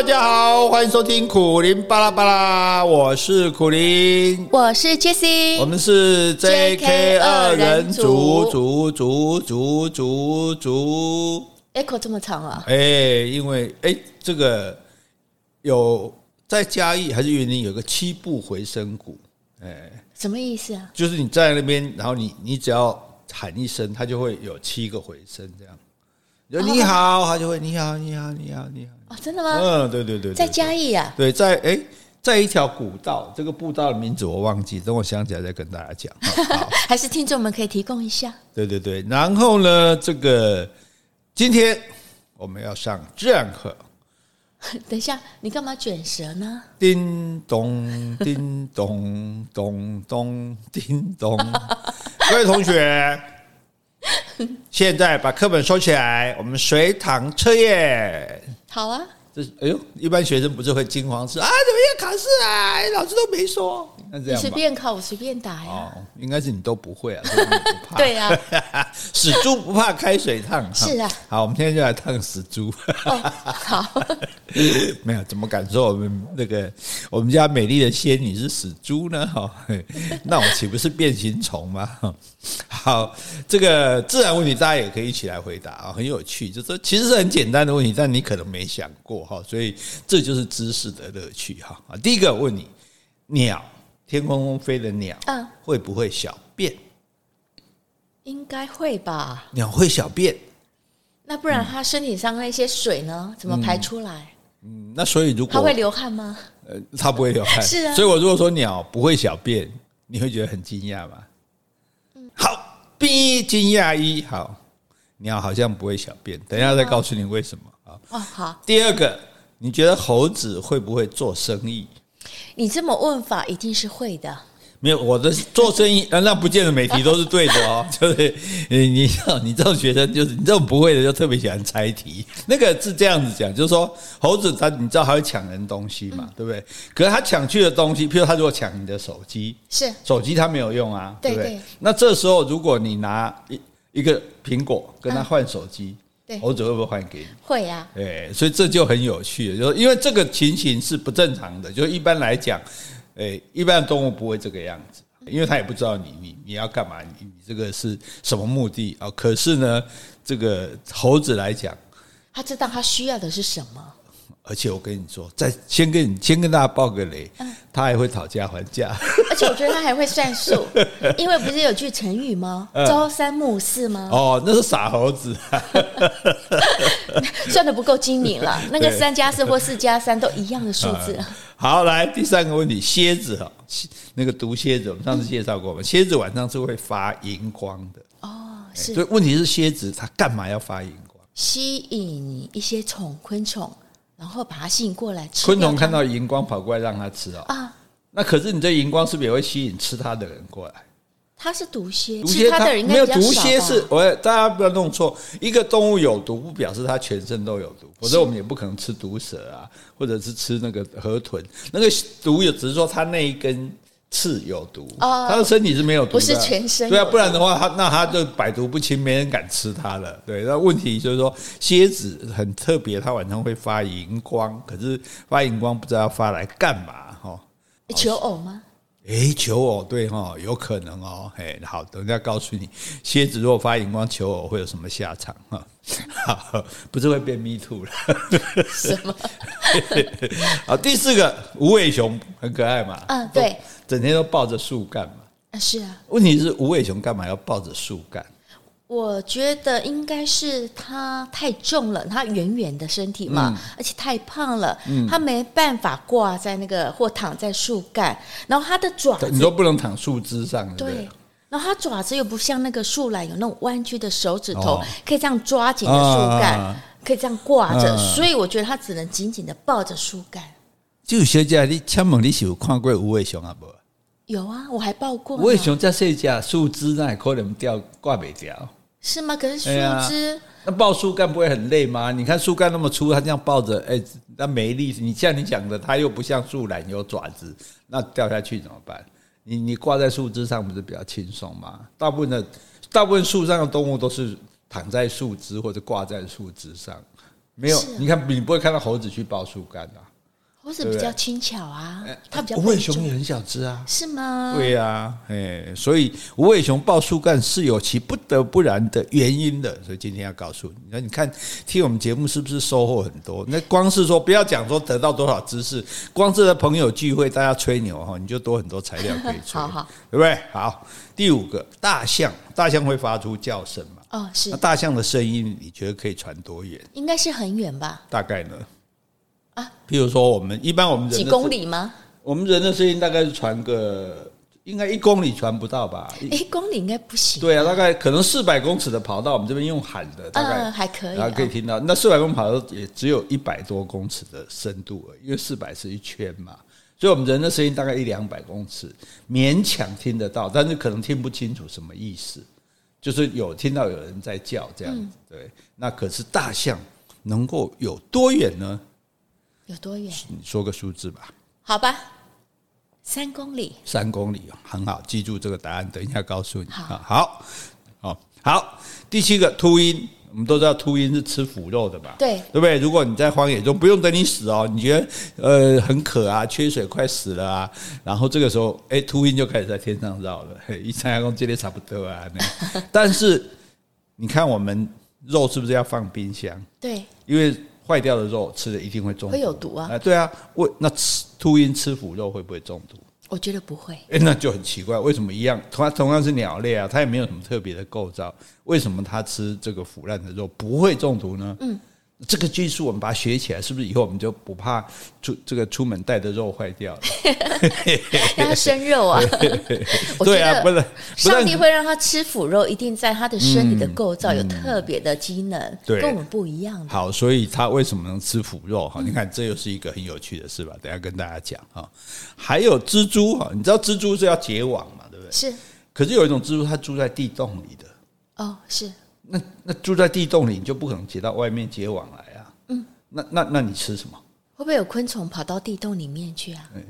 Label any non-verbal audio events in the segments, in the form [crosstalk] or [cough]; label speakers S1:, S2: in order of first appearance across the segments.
S1: 大家好，欢迎收听苦林巴拉巴拉，我是苦林，
S2: 我是 Jessie，
S1: 我们是 JK 二人组，组组组组组
S2: ，Echo 这么长啊？
S1: 哎，因为哎，这个有在嘉义还是云林有个七步回声谷，哎，
S2: 什么意思啊？
S1: 就是你在那边，然后你你只要喊一声，它就会有七个回声，这样。就你好，他就会你好，你好，你好，你好。
S2: 哦，真的吗？
S1: 嗯，对对对，
S2: 在嘉义啊。
S1: 对，在哎，在一条古道，这个步道的名字我忘记，等我想起来再跟大家讲。[laughs] 好，
S2: 还是听众们可以提供一下。
S1: 对对对，然后呢，这个今天我们要上自然课。[laughs]
S2: 等一下，你干嘛卷舌呢？
S1: 叮咚，叮咚，咚咚，叮咚。[laughs] 各位同学。[laughs] 现在把课本收起来，我们随堂测验。
S2: 好啊，
S1: 这哎呦，一般学生不是会惊慌失啊？怎么要考试啊？老师都没说。那这样，
S2: 你随便考，我随便答呀。
S1: 哦，应该是你都不会啊，[laughs] 不怕
S2: 对呀、
S1: 啊，[laughs] 死猪不怕开水烫。
S2: 是啊，
S1: 好，我们现在就来烫死猪。
S2: 哦、好，
S1: 没有怎么敢说我们那个我们家美丽的仙女是死猪呢？哈，那我岂不是变形虫吗？好，这个自然问题大家也可以一起来回答啊，很有趣。就是说其实是很简单的问题，但你可能没想过哈，所以这就是知识的乐趣哈。啊，第一个问你，鸟。天空中飞的鸟，嗯，会不会小便？
S2: 应该会吧。
S1: 鸟会小便，
S2: 那不然它身体上那些水呢？怎么排出来？
S1: 嗯，那所以如果
S2: 它会流汗吗？
S1: 呃，它不会流汗。[laughs]
S2: 是啊。
S1: 所以我如果说鸟不会小便，你会觉得很惊讶吗？嗯。好，B 惊讶一好，鸟好像不会小便。等一下再告诉你为什么啊？
S2: 哦，好。
S1: 第二个，你觉得猴子会不会做生意？
S2: 你这么问法，一定是会的。
S1: 没有，我的做生意，那不见得每题都是对的哦。[laughs] 就是你，你你这种学生，就是你这种不会的，就特别喜欢猜题。那个是这样子讲，就是说猴子它，你知道它会抢人东西嘛，对不对？可是它抢去的东西，譬如它如果抢你的手机，是手机它没有用啊，对不对？那这时候如果你拿一一个苹果跟他换手机。猴子会不会还给你？
S2: 会呀、啊。
S1: 哎，所以这就很有趣了，就是因为这个情形是不正常的。就一般来讲，哎，一般动物不会这个样子，因为他也不知道你你你要干嘛，你你这个是什么目的啊？可是呢，这个猴子来讲，
S2: 他知道他需要的是什么。
S1: 而且我跟你说，再先跟你先跟大家报个雷，他还会讨价还价，
S2: 而且我觉得他还会算数，[laughs] 因为不是有句成语吗？朝三暮四吗？
S1: 哦，那是傻猴子，[laughs]
S2: 算的不够精明了。[laughs] 那个三加四或四加三都一样的数字。
S1: 好，来第三个问题，蝎子哈，那个毒蝎子，我们上次介绍过吗？蝎子晚上是会发荧光的。哦，是。所以问题是蝎子它干嘛要发荧光？
S2: 吸引一些虫昆虫。然后把它吸引过来吃。
S1: 昆虫看到荧光跑过来让它吃哦。啊，那可是你这荧光是不是也会吸引吃它的人过来？
S2: 它是毒蝎，
S1: 毒蝎它
S2: 没
S1: 有毒蝎是，我大家不要弄错，一个动物有毒不表示它全身都有毒，否则我们也不可能吃毒蛇啊，或者是吃那个河豚，那个毒也只是说它那一根。刺有毒，它的身体是没有毒的，
S2: 不是全身。
S1: 对啊，不然的话，它那它就百毒不侵，没人敢吃它了。对，那问题就是说，蝎子很特别，它晚上会发荧光，可是发荧光不知道发来干嘛哈？
S2: 求偶吗？
S1: 诶，求偶对哈，有可能哦。哎，好，等一下告诉你，蝎子如果发荧光求偶会有什么下场哈？好，[laughs] 不是会变 me too 了？
S2: 什么？[laughs]
S1: 好，第四个无尾熊很可爱嘛？
S2: 嗯，对。
S1: 整天都抱着树干嘛？
S2: 啊，是啊。
S1: 问题是无尾熊干嘛要抱着树干？
S2: 我觉得应该是它太重了，它圆圆的身体嘛，嗯、而且太胖了，嗯、它没办法挂在那个或躺在树干，然后它的爪子，
S1: 你都不能躺树枝上，对，对。
S2: 然后它爪子又不像那个树懒有那种弯曲的手指头，哦、可以这样抓紧的树干，啊、可以这样挂着，啊、所以我觉得它只能紧紧的抱着树干。
S1: 就小姐，你请问你是有看过无尾熊啊？不？
S2: 有啊，我还抱过。
S1: 为什么在睡觉？树枝那可能掉挂不掉？
S2: 是吗？可是树枝、哎、
S1: 那抱树干不会很累吗？你看树干那么粗，它这样抱着，哎，那没力。你像你讲的，它又不像树懒有爪子，那掉下去怎么办？你你挂在树枝上不是比较轻松吗？大部分的大部分树上的动物都是躺在树枝或者挂在树枝上。没有，你看你不会看到猴子去抱树干啊。
S2: 猴子比较轻巧啊，它比较
S1: 无尾熊也很小只啊，
S2: 是吗？
S1: 对呀、啊，哎，所以无尾熊抱树干是有其不得不然的原因的，所以今天要告诉你，那你看听我们节目是不是收获很多？那光是说不要讲说得到多少知识，光是在朋友聚会大家吹牛哈，你就多很多材料可以吹，[laughs]
S2: 好好，
S1: 对不对？好，第五个大象，大象会发出叫声嘛？
S2: 哦，是
S1: 那大象的声音，你觉得可以传多远？
S2: 应该是很远吧？
S1: 大概呢？
S2: 啊，
S1: 譬如说我们一般我们人
S2: 几公里吗？
S1: 我们人的声音大概是传个，应该一公里传不到吧？
S2: 一公里应该不行。
S1: 对啊，大概可能四百公尺的跑道，我们这边用喊的，大概、
S2: 嗯、还可以，
S1: 然后可以听到。那四百公尺跑道也只有一百多公尺的深度因为四百是一圈嘛，所以我们人的声音大概一两百公尺，勉强听得到，但是可能听不清楚什么意思，就是有听到有人在叫这样子。对，那可是大象能够有多远呢？
S2: 有多远？
S1: 你说个数字吧。
S2: 好吧，三公里。
S1: 三公里，很好，记住这个答案，等一下告诉你。
S2: 好，
S1: 好，好，好。第七个秃鹰，我们都知道秃鹰是吃腐肉的嘛？
S2: 对，
S1: 对不对？如果你在荒野中，不用等你死哦，你觉得呃很渴啊，缺水快死了啊，然后这个时候，哎，秃鹰就开始在天上绕了。嘿，一参加工，这里差不多啊。[laughs] 但是你看，我们肉是不是要放冰箱？
S2: 对，
S1: 因为。坏掉的肉吃了一定会中毒，
S2: 会有毒啊！
S1: 哎，对啊，为那吃秃鹰吃腐肉会不会中毒？
S2: 我觉得不会。
S1: 哎，[laughs] 那就很奇怪，为什么一样？同同样是鸟类啊，它也没有什么特别的构造，为什么它吃这个腐烂的肉不会中毒呢？嗯。这个技术我们把它学起来，是不是以后我们就不怕出这个出门带的肉坏掉了？[laughs]
S2: 让它生肉啊！[laughs]
S1: 对啊，不是
S2: 上帝会让它吃腐肉，一定在它的身体的构造有特别的机能，跟我们不一样的。
S1: 好，所以它为什么能吃腐肉？哈，你看这又是一个很有趣的事吧？等下跟大家讲哈。还有蜘蛛哈，你知道蜘蛛是要结网嘛？对不对？
S2: 是。
S1: 可是有一种蜘蛛，它住在地洞里的。
S2: 哦，是。
S1: 那那住在地洞里，你就不可能接到外面结网来啊。嗯，那那那你吃什么？
S2: 会不会有昆虫跑到地洞里面去啊？
S1: 嗯，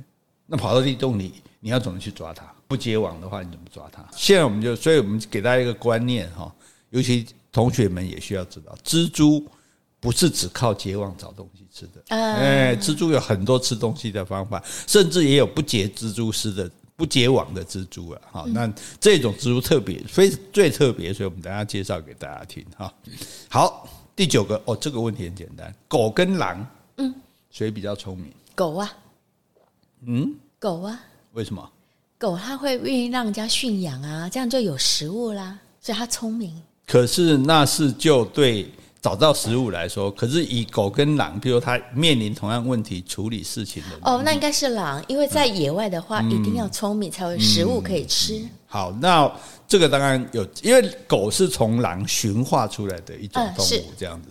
S1: 那跑到地洞里，你要怎么去抓它？不结网的话，你怎么抓它？现在我们就，所以我们给大家一个观念哈，尤其同学们也需要知道，蜘蛛不是只靠结网找东西吃的。哎，蜘蛛有很多吃东西的方法，甚至也有不结蜘蛛丝的。不结网的蜘蛛啊，好，那这种蜘蛛特别，非最特别，所以我们等下介绍给大家听哈。好，第九个哦，这个问题很简单，狗跟狼，嗯，谁比较聪明？
S2: 狗啊，
S1: 嗯，
S2: 狗啊，
S1: 为什么？
S2: 狗它会愿意让人家驯养啊，这样就有食物啦，所以它聪明。
S1: 可是那是就对。找到食物来说，可是以狗跟狼，比如它面临同样问题处理事情的
S2: 哦，那应该是狼，因为在野外的话，嗯、一定要聪明才有食物可以吃。
S1: 好，那这个当然有，因为狗是从狼驯化出来的一种动物，这样子，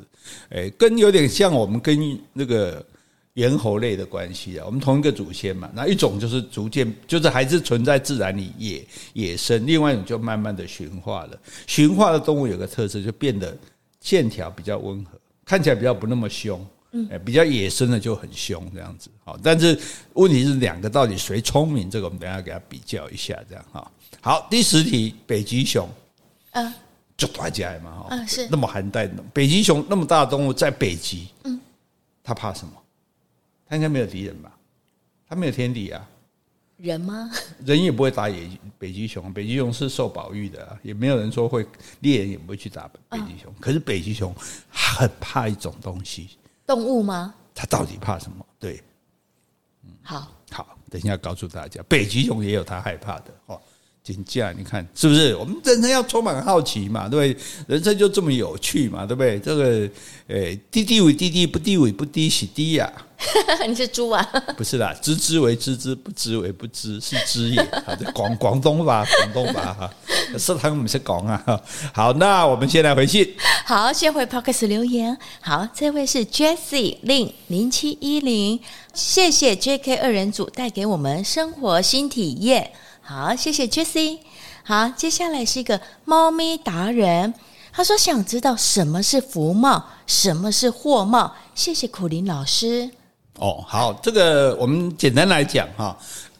S1: 哎，跟有点像我们跟那个猿猴类的关系啊，我们同一个祖先嘛。那一种就是逐渐就是还是存在自然里野野生，另外一种就慢慢的驯化了。驯化的动物有个特色，就变得。线条比较温和，看起来比较不那么凶，嗯，比较野生的就很凶这样子，好，但是问题是两个到底谁聪明？这个我们等下给他比较一下，这样哈。好，第十题，北极熊，嗯，就大家嘛，哈，嗯，是那么寒带的北极熊那么大的动物在北极，嗯，它怕什么？它应该没有敌人吧？它没有天敌啊。
S2: 人吗？
S1: 人也不会打野北极熊，北极熊是受保育的，也没有人说会猎人也不会去打北极熊。可是北极熊很怕一种东西，
S2: 动物吗？
S1: 它到底怕什么？对，
S2: 嗯，好，
S1: 好，等一下告诉大家，北极熊也有它害怕的哦。请假，你看是不是？我们人生要充满好奇嘛，对不对？人生就这么有趣嘛，对不对？这个，诶，滴滴为滴滴，不滴为不滴，是滴呀。[laughs]
S2: 你是猪啊？
S1: 不是啦，知之为知之，不知为不知，是知也。好的，广广东话，[laughs] 广东话哈，是他们是讲啊。好，那我们先来回信。
S2: 好，先回 Podcast 留言。好，这位是 Jessie 零零七一零，谢谢 JK 二人组带给我们生活新体验。好，谢谢 Jesse。好，接下来是一个猫咪达人，他说想知道什么是福茂，什么是祸茂。谢谢苦林老师。
S1: 哦，好，这个我们简单来讲哈，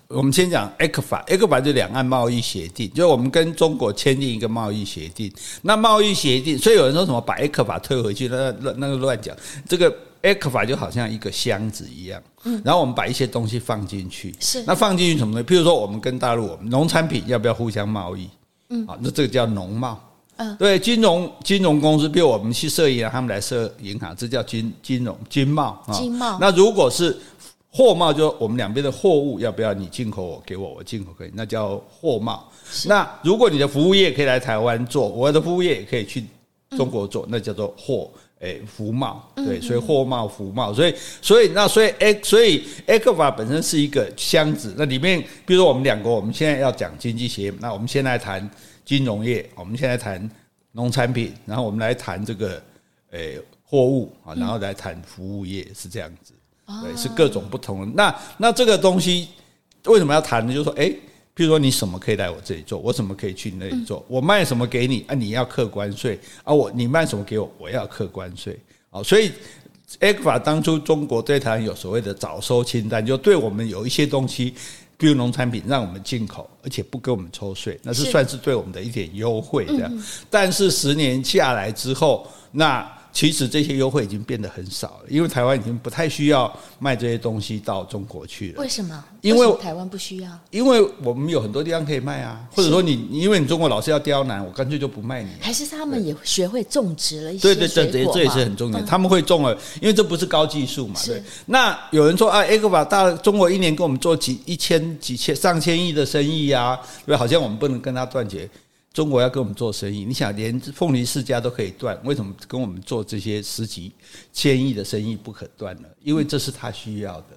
S1: 我们先讲 ECFA，ECFA 就两岸贸易协定，就是我们跟中国签订一个贸易协定。那贸易协定，所以有人说什么把 ECFA 退回去，那那那个乱讲。这个 ECFA 就好像一个箱子一样，嗯，然后我们把一些东西放进去，是那放进去什么呢？譬如说，我们跟大陆，我们农产品要不要互相贸易？嗯，啊，那这个叫农贸。嗯，对，金融金融公司，比如我们去设银行，他们来设银行，这叫金金融金贸啊。金贸。那如果是货贸，就我们两边的货物要不要你进口我给我，我进口可以，那叫货贸。那如果你的服务业可以来台湾做，我的服务业也可以去中国做，那叫做货诶服贸。对，所以货贸服贸，所以所以那所以 A 所以 ECFA 本身是一个箱子，那里面比如说我们两国，我们现在要讲经济协，那我们先来谈。金融业，我们现在谈农产品，然后我们来谈这个诶货物啊，然后来谈服务业，是这样子，对，是各种不同的。那那这个东西为什么要谈呢？就是说，诶，譬如说你什么可以来我这里做，我什么可以去你那里做，我卖什么给你啊，你要客关税啊，我你卖什么给我，我要客关税啊，所以 ECFA 当初中国对台湾有所谓的早收清单，就对我们有一些东西。比如农产品让我们进口，而且不给我们抽税，那是算是对我们的一点优惠这样。但是十年下来之后，那。其实这些优惠已经变得很少了，因为台湾已经不太需要卖这些东西到中国去了。
S2: 为什么？因为台湾不需要。
S1: 因为我们有很多地方可以卖啊，或者说你，因为你中国老是要刁难，我干脆就不卖你。
S2: 还是他们也学会种植了一些
S1: 对对对，这这也是很重要。他们会种了，因为这不是高技术嘛。对。那有人说啊，ECFA 大中国一年跟我们做几一千几千上千亿的生意啊，对，好像我们不能跟他断绝。中国要跟我们做生意，你想连凤梨世家都可以断，为什么跟我们做这些十几千亿的生意不可断呢？因为这是他需要的，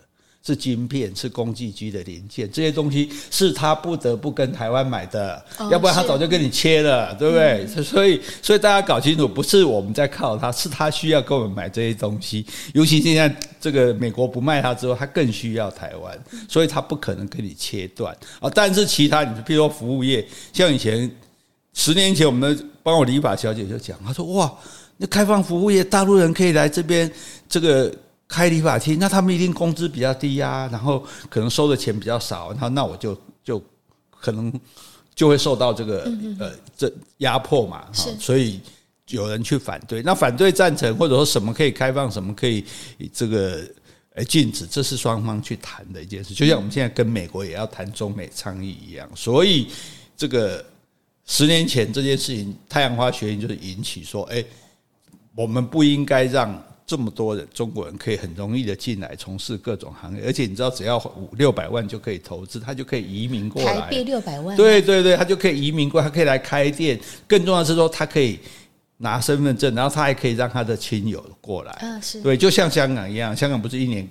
S1: 是晶片，是工具机的零件，这些东西是他不得不跟台湾买的，要不然他早就跟你切了，对不对？所以，所以大家搞清楚，不是我们在靠他，是他需要跟我们买这些东西。尤其现在这个美国不卖他之后，他更需要台湾，所以他不可能跟你切断啊。但是其他，你比如说服务业，像以前。十年前，我们的帮我理发小姐就讲，她说：“哇，那开放服务业，大陆人可以来这边这个开理发厅，那他们一定工资比较低呀，然后可能收的钱比较少，然后那我就就可能就会受到这个呃这压迫嘛。所以有人去反对，那反对赞成或者说什么可以开放，什么可以这个呃禁止，这是双方去谈的一件事，就像我们现在跟美国也要谈中美倡议一样，所以这个。”十年前这件事情，太阳花学运就是引起说，哎，我们不应该让这么多人中国人可以很容易的进来从事各种行业，而且你知道，只要五六百万就可以投资，他就可以移民过来。
S2: 台币六百万。
S1: 对对对，他就可以移民过来，他可以来开店。更重要的是说，他可以拿身份证，然后他还可以让他的亲友过来。嗯，是。对，就像香港一样，香港不是一年。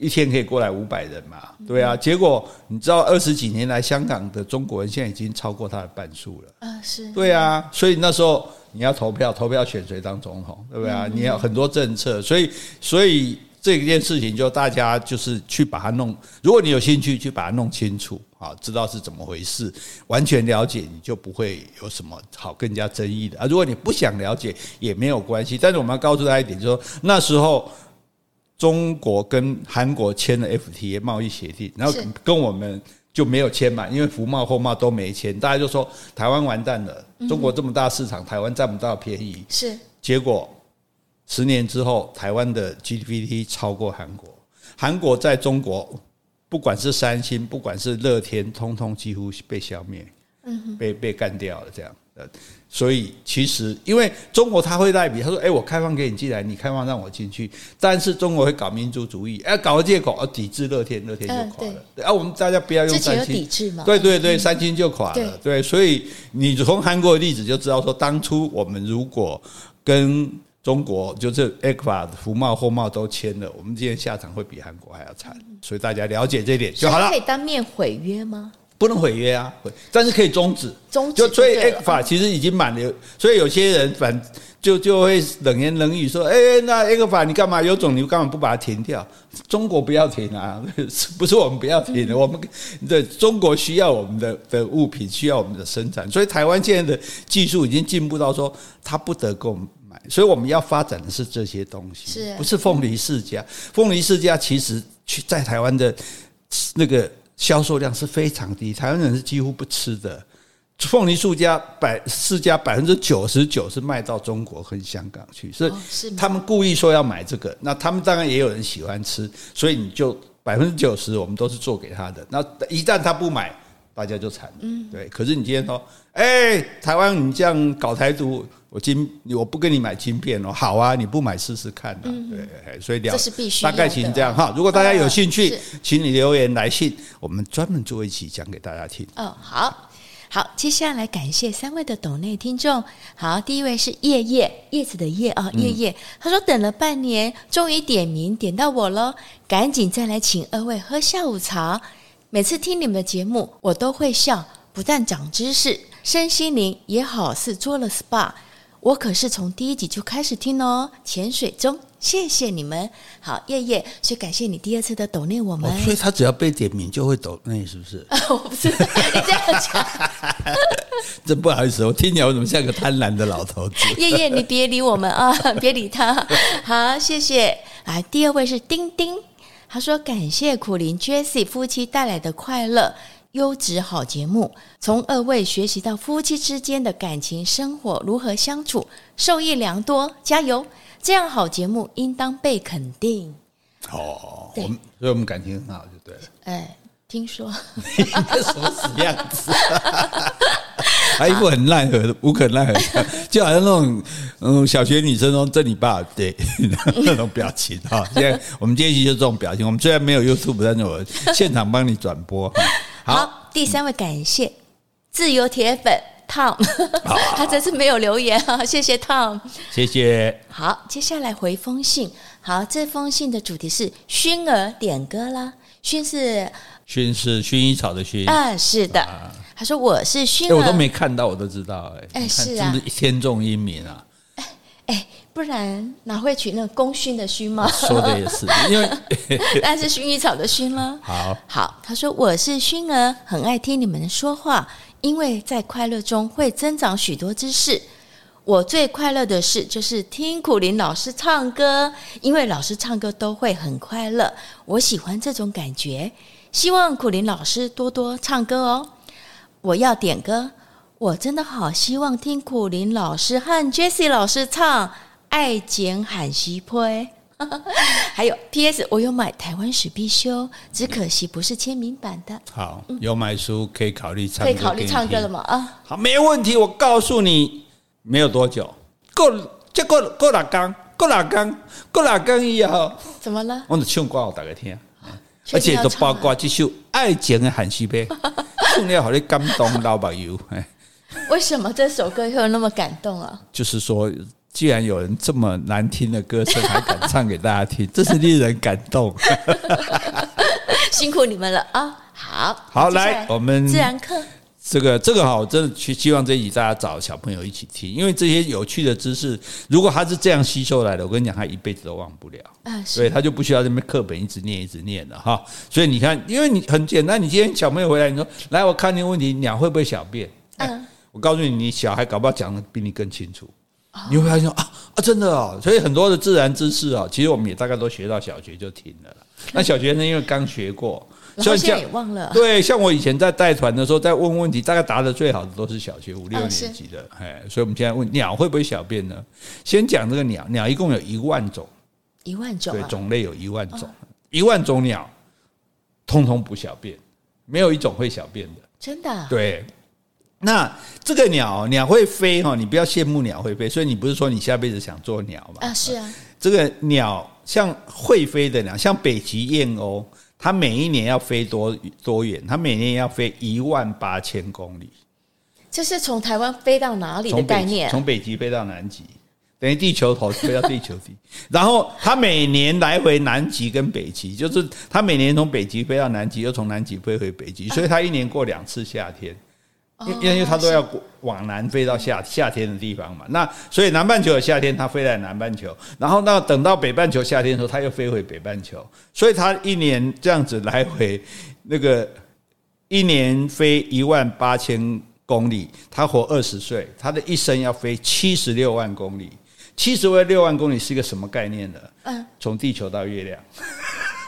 S1: 一天可以过来五百人嘛？对啊，结果你知道二十几年来，香港的中国人现在已经超过他的半数了。啊，是。对啊，所以那时候你要投票，投票选谁当总统，对不对啊？你要很多政策，所以所以这件事情就大家就是去把它弄。如果你有兴趣去把它弄清楚啊，知道是怎么回事，完全了解，你就不会有什么好更加争议的啊。如果你不想了解也没有关系，但是我们要告诉大家一点，就是说那时候。中国跟韩国签了 FTA 贸易协定，然后跟我们就没有签嘛，因为服贸货贸都没签，大家就说台湾完蛋了。中国这么大市场，台湾占不到便宜。是，结果十年之后，台湾的 GDP 超过韩国，韩国在中国，不管是三星，不管是乐天，通通几乎被消灭，被被干掉了，这样。所以其实，因为中国他会代笔，他说：“哎，我开放给你进来，你开放让我进去。”但是中国会搞民族主义，哎，搞个借口，抵制乐天，乐天就垮了。对，啊，我们大家不要用三星，对对对，三星就垮了。对，所以你从韩国的例子就知道，说当初我们如果跟中国就是 ECFA 服贸、货贸都签了，我们今天下场会比韩国还要惨。所以大家了解这点就好了。
S2: 可以当面毁约吗？
S1: 不能毁约啊，但是可以终止。终止就所以 ECFA 其实已经满了，所以有些人反就就会冷言冷语说：“哎，那 ECFA 你干嘛有种？你干嘛不把它停掉？中国不要停啊，[laughs] 不是我们不要停的，我们的中国需要我们的的物品，需要我们的生产。所以台湾现在的技术已经进步到说，他不得购买。所以我们要发展的是这些东西，是不是凤梨世家？凤梨世家其实去在台湾的那个。销售量是非常低，台湾人是几乎不吃的。凤梨树家百世家百分之九十九是卖到中国和香港去，所以他们故意说要买这个。那他们当然也有人喜欢吃，所以你就百分之九十我们都是做给他的。那一旦他不买，大家就惨了。嗯，对。可是你今天说，哎，台湾你这样搞台独，我晶我不跟你买晶片哦，好啊，你不买试试看呐。对，所以这是必须。大概请这样哈。如果大家有兴趣，请你留言来信，我们专门做一期讲给大家听。
S2: 哦，好。好，接下来感谢三位的抖内听众。好，第一位是叶叶叶子的叶啊，叶叶，他说等了半年，终于点名点到我喽，赶紧再来请二位喝下午茶。每次听你们的节目，我都会笑，不但长知识，身心灵也好似做了 SPA。我可是从第一集就开始听哦，潜水中，谢谢你们。好，叶叶，所以感谢你第二次的抖内我们。
S1: 哦，所以他只要被点名就会抖内，是不是？[laughs]
S2: 我不是，你这样讲，[laughs]
S1: 真不好意思，我听你我怎么像个贪婪的老头子？[laughs]
S2: 叶叶，你别理我们啊，别理他。好，谢谢。来，第二位是丁丁，他说感谢苦林 Jessie 夫妻带来的快乐。优质好节目，从二位学习到夫妻之间的感情生活如何相处，受益良多。加油！这样好节目应当被肯定。
S1: 哦，我们所以我们感情很好，就对了。
S2: 哎，听说
S1: 你什么死样子？[laughs] 还一副很奈何、无可奈何，就好像那种嗯小学女生说“这你爸”对那种表情哈。现在我们这一期就这种表情。我们虽然没有 YouTube，但是我现场帮你转播。
S2: 好，第三位感谢自由铁粉 Tom，[laughs] 他这次没有留言啊，谢谢 Tom，
S1: 谢谢。
S2: 好，接下来回封信。好，这封信的主题是熏儿点歌啦，熏是
S1: 熏是薰衣草的薰
S2: 啊，是的。啊、他说我是熏儿，
S1: 我都没看到，我都知道哎，
S2: 哎是啊，
S1: 是不是天纵英明啊？
S2: 哎哎。不然哪会取那功勋的勋吗？
S1: 说的也是，[laughs] 因为 [laughs] [laughs]
S2: 但是薰衣草的薰了。
S1: 好
S2: 好，他说我是薰儿，很爱听你们的说话，因为在快乐中会增长许多知识。我最快乐的事就是听苦林老师唱歌，因为老师唱歌都会很快乐，我喜欢这种感觉。希望苦林老师多多唱歌哦。我要点歌，我真的好希望听苦林老师和 Jessie 老师唱。爱剪罕西坡，[laughs] 还有 P.S. 我有买台湾史必修，只可惜不是签名版的。
S1: 好，有买书可以考虑唱，
S2: 可以考虑唱歌了吗？啊，
S1: 好，没问题。我告诉你，没有多久，过就过过哪刚，过哪刚，过哪刚以后，
S2: 怎么了？
S1: 我就唱歌我大家听，而且都包括这首《爱剪罕西坡》，唱了好你感动 [laughs] 老朋友。哎，
S2: 为什么这首歌会有那么感动啊？
S1: 就是说。既然有人这么难听的歌声还敢唱给大家听，[laughs] 这是令人感动。[laughs]
S2: 辛苦你们了啊！好，
S1: 好来，我们
S2: 自然课
S1: 这个这个哈，我真的去希望这一集大家找小朋友一起听，因为这些有趣的知识，如果他是这样吸收来的，我跟你讲，他一辈子都忘不了啊。所以他就不需要这边课本一直念一直念了哈。所以你看，因为你很简单，你今天小朋友回来，你说来，我看你问题，鸟会不会小便？嗯，我告诉你，你小孩搞不好讲的比你更清楚。你会发现啊啊，真的哦，所以很多的自然知识啊，其实我们也大概都学到小学就停了。那小学生因为刚学过，
S2: 所以现在也忘了。
S1: 对，像我以前在带团的时候，在问问题，大概答的最好的都是小学五六年级的。哎，所以我们现在问鸟会不会小便呢？先讲这个鸟，鸟一共有一万种，
S2: 一万种，
S1: 对，种类有一万种，一万种鸟，通通不小便，没有一种会小便的。
S2: 真的？
S1: 对。那这个鸟鸟会飞哈，你不要羡慕鸟会飞，所以你不是说你下辈子想做鸟吗？
S2: 啊，是啊。
S1: 这个鸟像会飞的鸟，像北极燕鸥，它每一年要飞多多远？它每年要飞一万八千公里。
S2: 这是从台湾飞到哪里的概念？
S1: 从北极飞到南极，等于地球头飞到地球底。[laughs] 然后它每年来回南极跟北极，就是它每年从北极飞到南极，又从南极飞回北极，所以它一年过两次夏天。因因为它都要往南飞到夏夏天的地方嘛，那所以南半球的夏天它飞在南半球，然后那等到北半球夏天的时候，它又飞回北半球，所以它一年这样子来回，那个一年飞一万八千公里，它活二十岁，它的一生要飞七十六万公里，七十六万公里是一个什么概念呢？嗯，从地球到月亮。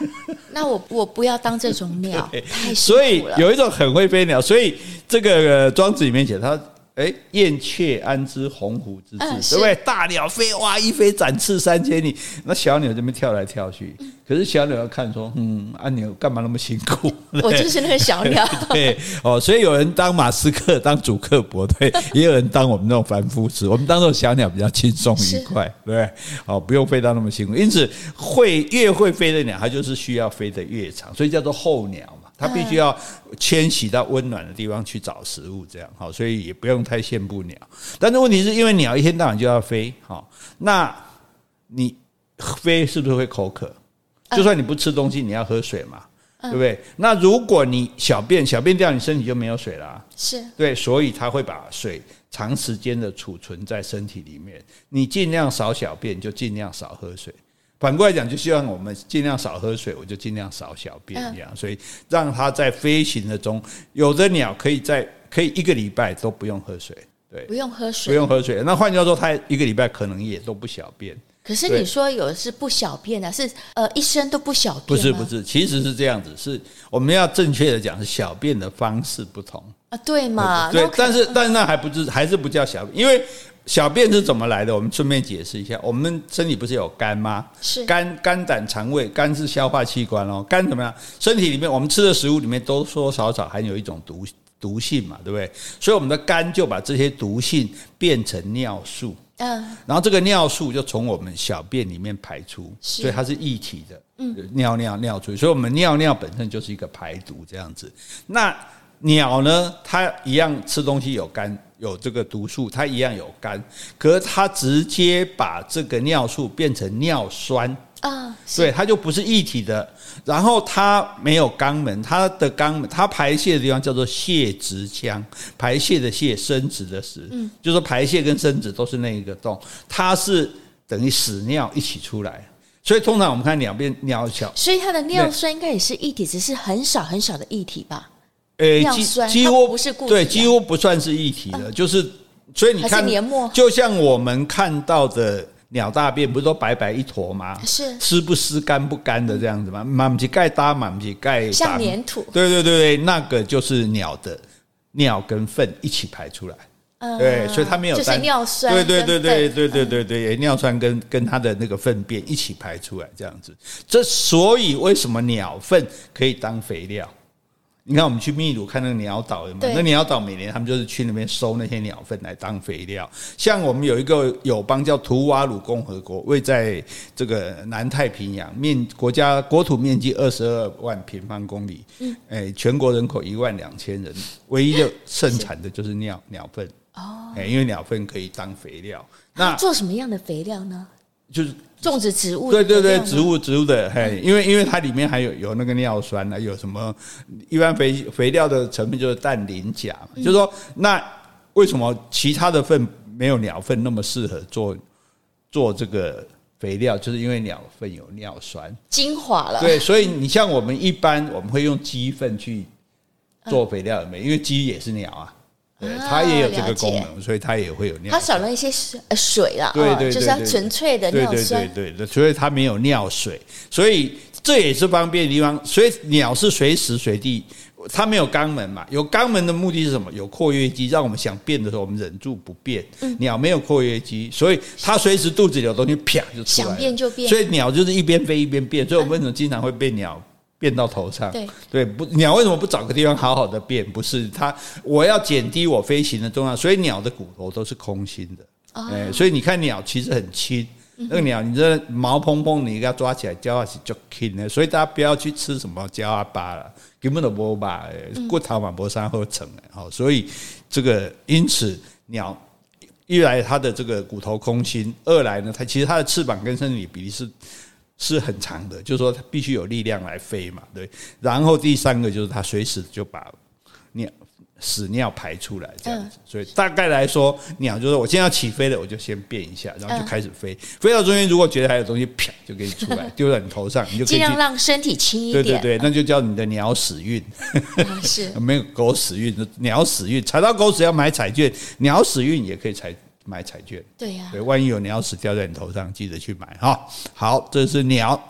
S1: [laughs]
S2: 那我我不要当这种鸟，太。
S1: 所以有一种很会飞鸟，所以这个庄子里面写他。哎，燕雀安知鸿鹄之志，对不对？大鸟飞哇，一飞展翅三千里，那小鸟这边跳来跳去。可是小鸟要看说，嗯，阿牛干嘛那么辛苦？[laughs]
S2: 我就是那个小鸟。
S1: 对哦，所以有人当马斯克当主克伯，对，也有人当我们那种凡夫子。我们当做小鸟比较轻松愉快，对不对？哦，不用飞到那么辛苦。因此，会越会飞的鸟，它就是需要飞得越长，所以叫做候鸟。它必须要迁徙到温暖的地方去找食物，这样好，所以也不用太羡慕鸟。但是问题是因为鸟一天到晚就要飞，好，那你飞是不是会口渴？就算你不吃东西，你要喝水嘛，对不对？那如果你小便小便掉，你身体就没有水啦啊，是对，所以它会把水长时间的储存在身体里面。你尽量少小便，就尽量少喝水。反过来讲，就希望我们尽量少喝水，我就尽量少小便一样，所以让它在飞行的中，有的鸟可以在可以一个礼拜都不用喝水，对，
S2: 不用喝水，
S1: 不用喝水。那换句话说，它一个礼拜可能也都不小便。
S2: 可是你说有的是不小便的，是呃一生都不小便？
S1: 不是不是，其实是这样子，是我们要正确的讲，是小便的方式不同
S2: 啊，对嘛？
S1: 对，但是但是那还不是还是不叫小便，因为。小便是怎么来的？我们顺便解释一下。我们身体不是有肝吗？是肝、肝胆、肠胃。肝是消化器官哦。肝怎么样？身体里面我们吃的食物里面多多少少含有一种毒毒性嘛，对不对？所以我们的肝就把这些毒性变成尿素。嗯。然后这个尿素就从我们小便里面排出，所以它是液体的。嗯。尿尿尿出去，所以我们尿尿本身就是一个排毒这样子。那鸟呢？它一样吃东西有肝。有这个毒素，它一样有肝，可是它直接把这个尿素变成尿酸啊，对，它就不是一体的。然后它没有肛门，它的肛门，它排泄的地方叫做泄殖腔，排泄的泄，生殖的殖，嗯，就是排泄跟生殖都是那一个洞，它是等于屎尿一起出来。所以通常我们看两边尿小，
S2: 所以它的尿酸应该也是一体，只是很少很少的液体吧。
S1: 诶，几几乎不是对，几乎不算是一体的，就是所以你看，就像我们看到的鸟大便，不是都白白一坨吗？是湿不湿、干不干的这样子吗？满皮盖搭，满皮盖
S2: 像粘土。
S1: 对对对对，那个就是鸟的尿跟粪一起排出来。对，所以它没有
S2: 就是尿酸。
S1: 对对对对对对对对，尿酸跟跟它的那个粪便一起排出来这样子。这所以为什么鸟粪可以当肥料？你看，我们去秘鲁看那个鸟岛有没有？那鸟岛每年他们就是去那边收那些鸟粪来当肥料。像我们有一个友邦叫图瓦鲁共和国，位在这个南太平洋，面国家国土面积二十二万平方公里，嗯，全国人口一万两千人，唯一的盛产的就是鸟鸟粪哦，因为鸟粪可以当肥料。
S2: 那做什么样的肥料呢？
S1: 就是。
S2: 种植植物，
S1: 对对对，植物植物的，嘿，因为因为它里面还有有那个尿酸呢，有什么一般肥肥料的成分就是氮磷钾嘛，就是说那为什么其他的粪没有鸟粪那么适合做做这个肥料？就是因为鸟粪有尿酸，
S2: 精华了。
S1: 对，所以你像我们一般我们会用鸡粪去做肥料，有没有？因为鸡也是鸟啊。它也有这个功能，所以它也会有尿。
S2: 它少了一些水水了，对对，就是它纯粹的尿酸。
S1: 对对对，所以它没有尿水，所以这也是方便的地方。所以鸟是随时随地，它没有肛门嘛？有肛门的目的是什么？有括约肌，让我们想便的时候，我们忍住不便。鸟没有括约肌，所以它随时肚子里有东西，啪就出来。
S2: 想便就便。
S1: 所以鸟就是一边飞一边便，所以我们为什么经常会被鸟？便到头上，对。对，不，鸟为什么不找个地方好好的变？不是它，我要减低我飞行的重量，所以鸟的骨头都是空心的，哎，所以你看鸟其实很轻，那个鸟你这毛蓬蓬，你给它抓起来，叫它是就轻的，所以大家不要去吃什么焦阿巴了，根本都不把骨头嘛磨伤合成的，好，所以这个因此鸟一来它的这个骨头空心，二来呢，它其实它的翅膀跟身体比例是。是很长的，就是说它必须有力量来飞嘛，对。然后第三个就是它随时就把尿屎尿排出来这样子，所以大概来说，鸟就是我现在要起飞了，我就先变一下，然后就开始飞。飞到中间，如果觉得还有东西，啪就给你出来，丢在你头上，你就可以尽
S2: 量 [laughs] 让身体轻一点。
S1: 对对对，那就叫你的鸟屎运。[laughs] 是 [laughs] 没有狗屎运，鸟屎运踩到狗屎要买彩券，鸟屎运也可以踩。买彩券，对呀，对，万一有鸟屎掉在你头上，记得去买哈。好，这是鸟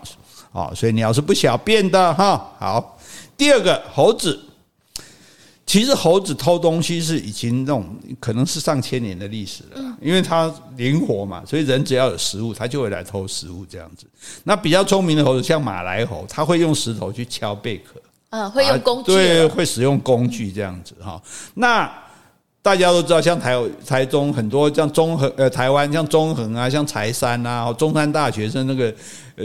S1: 哦，所以鸟是不小便的哈，好。第二个猴子。其实猴子偷东西是已经那种可能是上千年的历史了，因为它灵活嘛，所以人只要有食物，它就会来偷食物这样子。那比较聪明的猴子，像马来猴，它会用石头去敲贝壳，
S2: 嗯，会用工具，
S1: 对，会使用工具这样子哈。那大家都知道，像台台中很多像中横呃台湾像中横啊，像柴山啊，中山大学生那个呃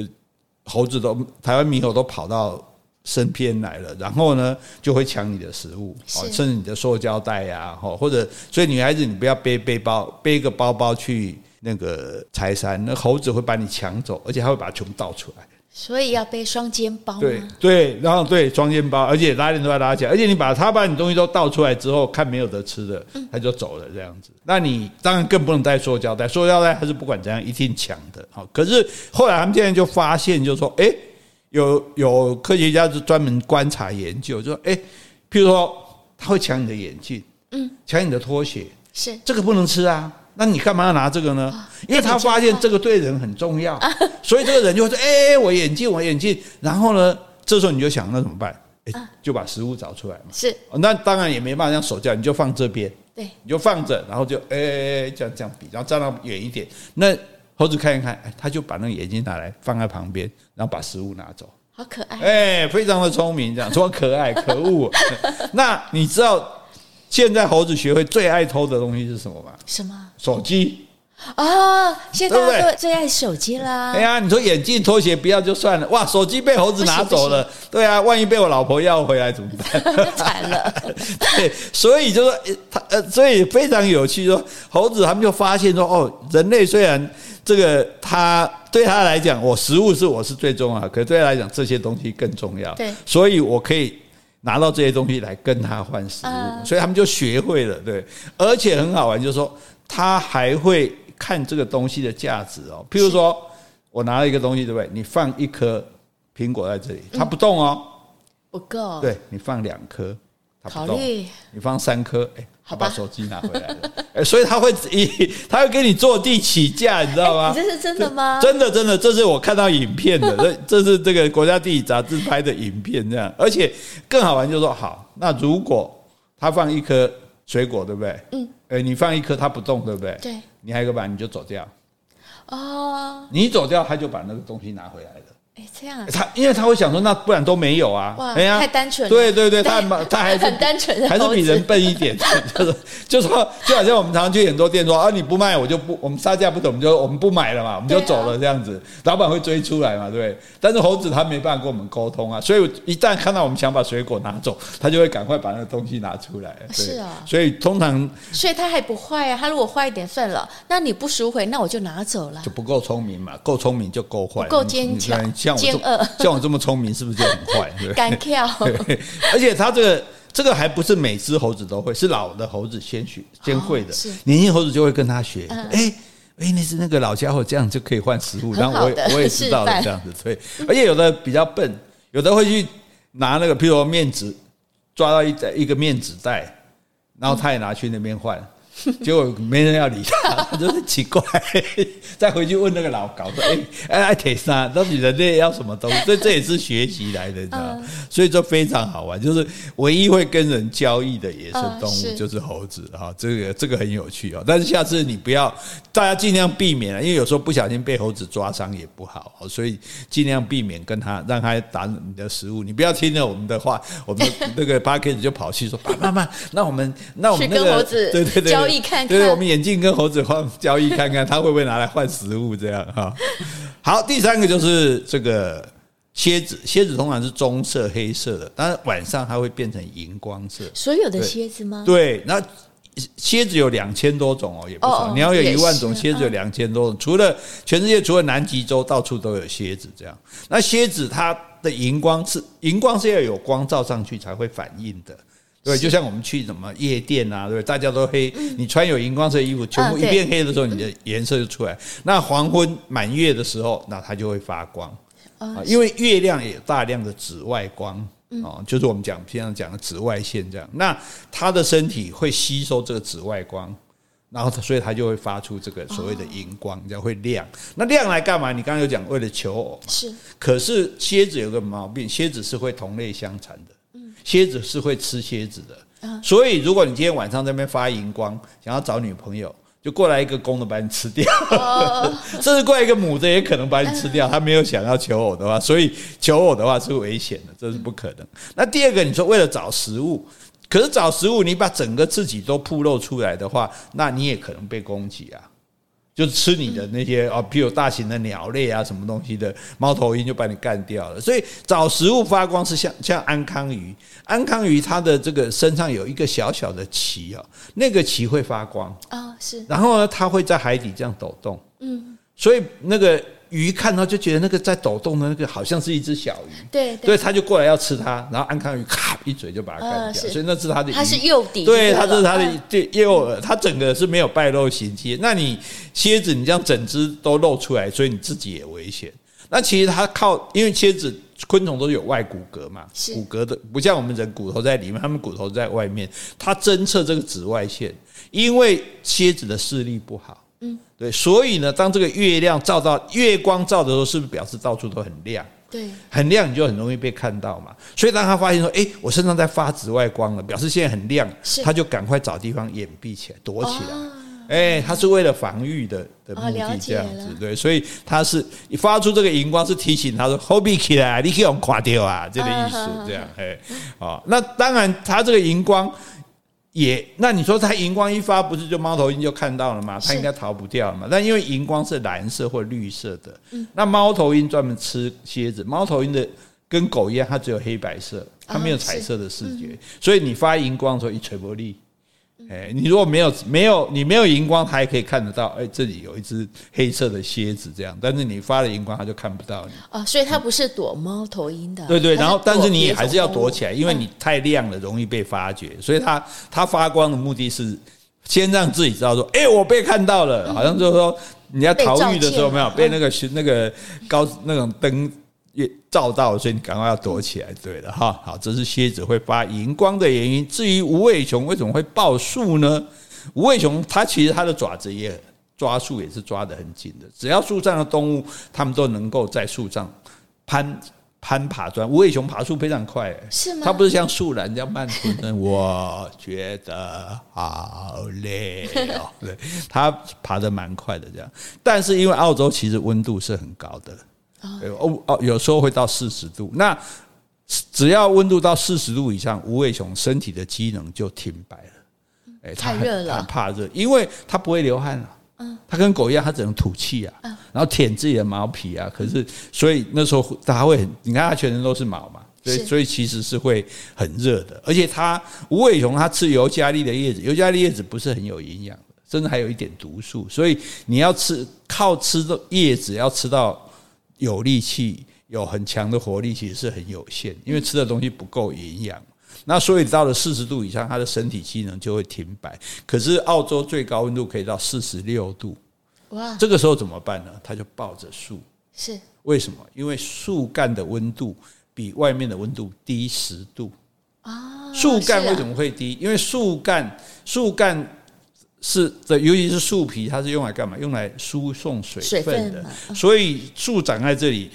S1: 猴子都台湾猕猴都跑到。身边来了，然后呢，就会抢你的食物，甚至你的塑胶袋呀，或者，所以女孩子你不要背背包，背个包包去那个柴山，那猴子会把你抢走，而且还会把它全部倒出来。
S2: 所以要背双肩包。
S1: 对对，然后对双肩包，而且拉链都要拉起来，而且你把他把你东西都倒出来之后，看没有得吃的，他就走了这样子。那你当然更不能带塑胶袋，塑胶袋还是不管怎样一定抢的。好，可是后来他们现在就发现，就是说，哎。有有科学家是专门观察研究，就说，哎，譬如说他会抢你的眼镜，嗯，抢你的拖鞋，
S2: 是
S1: 这个不能吃啊，那你干嘛要拿这个呢？因为他发现这个对人很重要，[laughs] 所以这个人就会说，哎，我眼镜，我眼镜，然后呢，这时候你就想，那怎么办？哎，就把食物找出来嘛，
S2: 是，
S1: 那当然也没办法让手叫，你就放这边，
S2: 对，
S1: 你就放着，然后就哎这样这样比，然后站到远一点，那。猴子看一看，哎，他就把那个眼镜拿来放在旁边，然后把食物拿走，
S2: 好可爱，
S1: 哎，非常的聪明，这样说可爱，可恶。[laughs] 那你知道现在猴子学会最爱偷的东西是什么吗？
S2: 什么？
S1: 手机。
S2: 哦，现在大家都最爱手机啦。
S1: 哎呀，你说眼镜、拖鞋不要就算了，哇，手机被猴子拿走了，对啊，万一被我老婆要回来怎么办？[laughs]
S2: 惨了。[laughs]
S1: 对，所以就说他呃，所以非常有趣，说猴子他们就发现说，哦，人类虽然。这个他对他来讲，我食物是我是最重要，可是对他来讲，这些东西更重要。
S2: 对，
S1: 所以我可以拿到这些东西来跟他换食物，所以他们就学会了。对，而且很好玩，就是说他还会看这个东西的价值哦。譬如说，我拿了一个东西，对不对？你放一颗苹果在这里，它不动哦，
S2: 不够。
S1: 对，你放两颗，它不动。你放三颗，哎。他把手机拿回来了，[laughs] 所以他会以 [laughs] 他会给你坐地起价，你知道吗？
S2: 这是真的吗？
S1: 真的真的，这是我看到影片的，这这是这个国家地理杂志拍的影片，这样，而且更好玩就是说，好，那如果他放一颗水果，对不对？嗯，诶，你放一颗，它不动，对不对？
S2: 对，
S1: 你还有个板，你就走掉。
S2: 哦，
S1: 你走掉，他就把那个东西拿回来了。
S2: 哎，这样
S1: 他，因为他会想说，那不然都没有啊。
S2: 哇，哎呀，太单纯。
S1: 对对对，他他还是
S2: 很单纯，
S1: 还是比人笨一点。[laughs] 就是就说，就好像我们常常去很多店说啊，你不卖我就不，我们杀价不走，我们就我们不买了嘛，我们就走了这样子。老板会追出来嘛，对不对？但是猴子他没办法跟我们沟通啊，所以一旦看到我们想把水果拿走，他就会赶快把那个东西拿出来。
S2: 是啊，
S1: 所以通常，
S2: 所以他还不坏啊。他如果坏一点算了，那你不赎回，那我就拿走了。
S1: 就不够聪明嘛，够聪明就够坏，
S2: 够坚强，
S1: 像我这像我这么聪明，是不是就很 [laughs] 坏？
S2: 敢跳，[laughs]
S1: 而且他这个这个还不是每只猴子都会，是老的猴子先学先会的，年轻猴子就会跟他学。哎哎，那是那个老家伙，这样就可以换食物，然后我也我也知道了这样子。对，而且有的比较笨，有的会去拿那个，譬如说面纸，抓到一一个面纸袋，然后他也拿去那边换。[laughs] 结果没人要理他，[laughs] 就是奇怪。再回去问那个老高说：[laughs] “哎哎，铁三，到底人类要什么东西？”所以这也是学习来的，你知道吗？所以说非常好玩。就是唯一会跟人交易的野生动物就是猴子哈，这个这个很有趣哦。但是下次你不要，大家尽量避免了，因为有时候不小心被猴子抓伤也不好，所以尽量避免跟他让他打你的食物。你不要听了我们的话，我们那个巴克斯就跑去说：“爸爸妈妈，那我们那我们那个对对对。”
S2: 看看
S1: 对，我们眼镜跟猴子换交易，看看他会不会拿来换食物，这样哈。[laughs] 好，第三个就是这个蝎子，蝎子通常是棕色、黑色的，但是晚上它会变成荧光色。
S2: 所有的蝎子吗？
S1: 对，那蝎子有两千多种哦，也不少。你要有一万种蝎子，有两千多种。除了全世界，除了南极洲，到处都有蝎子。这样，那蝎子它的荧光是荧光是要有光照上去才会反应的。对，就像我们去什么夜店啊，对，大家都黑，你穿有荧光色衣服，全部一片黑的时候，你的颜色就出来。那黄昏满月的时候，那它就会发光啊，因为月亮也有大量的紫外光啊，就是我们讲平常讲的紫外线这样。那它的身体会吸收这个紫外光，然后它所以它就会发出这个所谓的荧光，叫会亮。那亮来干嘛？你刚刚有讲为了求偶嘛。
S2: 是。
S1: 可是蝎子有个毛病，蝎子是会同类相残的。嗯。蝎子是会吃蝎子的。嗯。所以如果你今天晚上在那边发荧光，想要找女朋友。就过来一个公的把你吃掉，[laughs] 甚至过来一个母的也可能把你吃掉。他没有想要求偶的话，所以求偶的话是危险的，这是不可能。那第二个，你说为了找食物，可是找食物你把整个自己都暴露出来的话，那你也可能被攻击啊。就吃你的那些啊，比如大型的鸟类啊，什么东西的猫头鹰就把你干掉了。所以找食物发光是像像安康鱼，安康鱼它的这个身上有一个小小的鳍啊，那个鳍会发光啊，是。然后呢，它会在海底这样抖动，嗯，所以那个。鱼看到就觉得那个在抖动的那个好像是一只小鱼，对，对，所以他就过来要吃它，然后安康鱼咔一嘴就把它干掉，所以那是它的，它是诱敌，对，它是它的对诱饵，它整个是没有败露行迹。那你蝎子你这样整只都露出来，所以你自己也危险。那其实它靠，因为蝎子昆虫都是有外骨骼嘛，骨骼的不像我们人骨头在里面，它们骨头在外面，它侦测这个紫外线，因为蝎子的视力不好。嗯，对，所以呢，当这个月亮照到月光照的时候，是不是表示到处都很亮？对，很亮，你就很容易被看到嘛。所以当他发现说，哎，我身上在发紫外光了，表示现在很亮，他就赶快找地方掩蔽起来，躲起来。哎，他是为了防御的的目的这样子，对，所以他是发出这个荧光，是提醒他说，后壁起来，你可以用垮掉啊，这个意思，这样，哎，哦，那当然，他这个荧光。也，那你说它荧光一发，不是就猫头鹰就看到了吗？它应该逃不掉了嘛。但因为荧光是蓝色或绿色的，那猫头鹰专门吃蝎子。猫头鹰的跟狗一样，它只有黑白色，它没有彩色的视觉，所以你发荧光的时候一锤不利。哎，你如果没有没有你没有荧光，它还可以看得到。哎，这里有一只黑色的蝎子，这样。但是你发了荧光，它就看不到你。哦，所以它不是躲猫头鹰的。对对，然后但是你也还是要躲起来，因为你太亮了，容易被发觉。所以它它发光的目的是先让自己知道说，哎，我被看到了。好像就是说你要逃狱的时候，没有被那个那个高那种灯。照到，所以你赶快要躲起来，对了哈。好，这是蝎子会发荧光的原因。至于无尾熊为什么会抱树呢？无尾熊它其实它的爪子也抓树也是抓得很紧的。只要树上的动物，它们都能够在树上攀攀爬砖。无尾熊爬树非常快，是吗？它不是像树懒这样慢吞吞。我觉得好累哦。对，它爬得蛮快的这样。但是因为澳洲其实温度是很高的。哦哦，有时候会到四十度。那只要温度到四十度以上，无尾熊身体的机能就停摆了。哎，太热了，它怕热，因为它不会流汗了。嗯，它跟狗一样，它只能吐气啊，然后舔自己的毛皮啊。可是，所以那时候它会很，你看它全身都是毛嘛，所以所以其实是会很热的。而且它无尾熊它吃尤加利的叶子，尤加利叶子不是很有营养的，甚至还有一点毒素。所以你要吃靠吃的叶子，要吃到。有力气、有很强的活力，其实是很有限，因为吃的东西不够营养。那所以到了四十度以上，他的身体机能就会停摆。可是澳洲最高温度可以到四十六度，哇！这个时候怎么办呢？他就抱着树。是为什么？因为树干的温度比外面的温度低十度啊。树干为什么会低？因为树干，树干。是的，尤其是树皮，它是用来干嘛？用来输送水分的。所以树长在这里，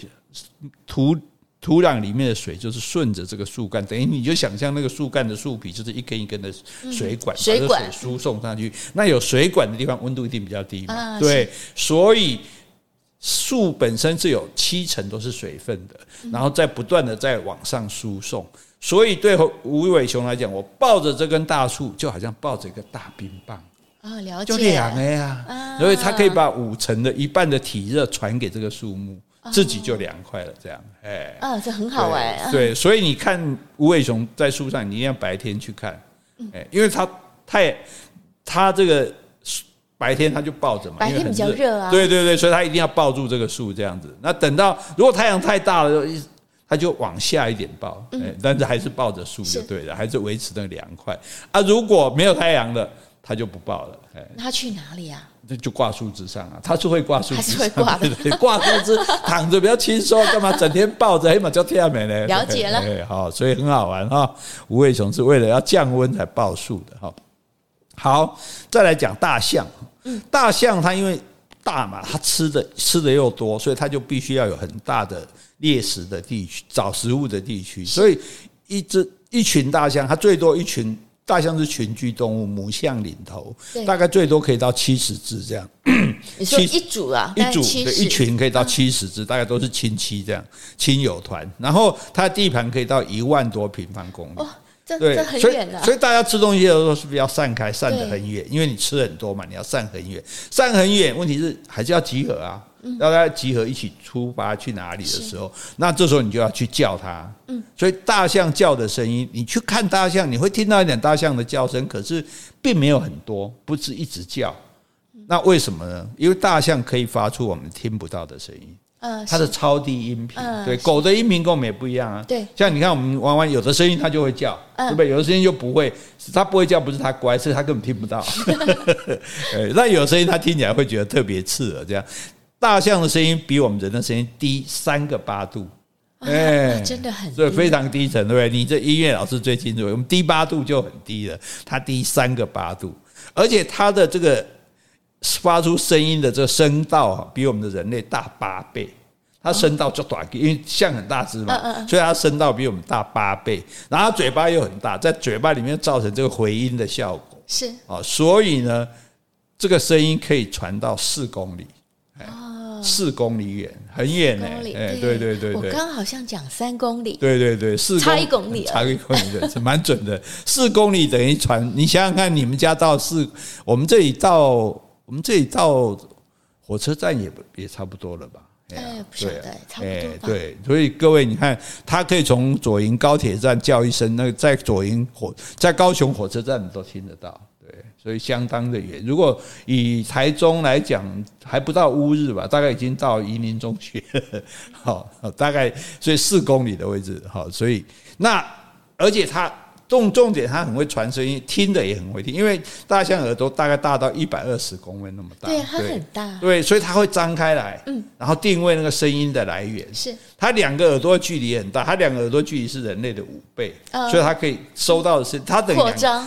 S1: 土土壤里面的水就是顺着这个树干，等于你就想象那个树干的树皮就是一根一根的水管，把水输送上去。那有水管的地方，温度一定比较低嘛？对，所以树本身是有七成都是水分的，然后再不断的在往上输送。所以对吴伟雄来讲，我抱着这根大树，就好像抱着一个大冰棒。啊，了解，就凉了呀，所以它可以把五成的一半的体热传给这个树木，自己就凉快了。这样，哎，啊，这很好哎。对，所以你看无尾熊在树上，你一定要白天去看，哎，因为它太它这个白天它就抱着嘛，白天比较热啊。对对对，所以它一定要抱住这个树这样子。那等到如果太阳太大了，它就往下一点抱，哎，但是还是抱着树就对了，还是维持那个凉快啊。如果没有太阳了。他就不抱了，哎，他去哪里啊？就就挂树枝上啊，他是会挂树枝，还是会挂的，[laughs] 挂树枝 [laughs] 躺着比较轻松，干嘛整天抱着？哎嘛叫天美呢？了解了，[laughs] 哎，好，所以很好玩哈。无尾熊是为了要降温才抱树的哈。好，再来讲大象。嗯，大象它因为大嘛，它吃的吃的又多，所以它就必须要有很大的猎食的地区，找食物的地区。所以一只一群大象，它最多一群。大象是群居动物，母象领头，大概最多可以到七十只这样。
S2: 你说一组啊，
S1: 一组对，一群可以到七十只，大概都是亲戚这样，亲友团。然后它的地盘可以到一万多平方公里。哦，
S2: 这这很远啊。
S1: 所以大家吃东西的时候是不是要散开，散得很远？因为你吃很多嘛，你要散很远，散很远。问题是还是要集合啊。要大家集合一起出发去哪里的时候，那这时候你就要去叫它。嗯，所以大象叫的声音，你去看大象，你会听到一点大象的叫声，可是并没有很多，不是一直叫。那为什么呢？因为大象可以发出我们听不到的声音。嗯，它的超低音频。对，狗的音频跟我们也不一样啊。对，像你看我们玩玩，有的声音它就会叫，对不对？有的声音就不会，它不会叫，不是它乖，是它根本听不到。[laughs] 那有声音它听起来会觉得特别刺耳，这样。大象的声音比我们人的声音低三个八度，哎，
S2: 真的很所
S1: 以，非常低沉，对不对？你这音乐老师最清楚，我们低八度就很低了，它低三个八度，而且它的这个发出声音的这个声道啊，比我们的人类大八倍，它声道就短，因为象很大只嘛，所以它声道比我们大八倍，然后嘴巴又很大，在嘴巴里面造成这个回音的效果，是啊，所以呢，这个声音可以传到四公里。四公里远，很远呢。哎，对对对，
S2: 我刚刚好像讲三公里。
S1: 对对对，四
S2: 差一公里，
S1: 差一公里的 [laughs] 是蛮准的。四公里等于传，你想想看，你们家到四，我们这里到我们这里到火车站也也差不多了吧？
S2: 哎，不晓得，差不多。
S1: 对，所以各位，你看，他可以从左营高铁站叫一声，那个在左营火，在高雄火车站你都听得到。对所以相当的远，如果以台中来讲，还不到乌日吧，大概已经到宜宁中学，[laughs] 好，大概所以四公里的位置，好，所以那而且它。重重点，它很会传声音，听的也很会听。因为大象耳朵大概大到一百二十公分那么大，
S2: 对，它很大，
S1: 对，所以它会张开来，嗯，然后定位那个声音的来源。是，它两个耳朵的距离很大，它两个耳朵距离是人类的五倍，所以它可以收到的是它等于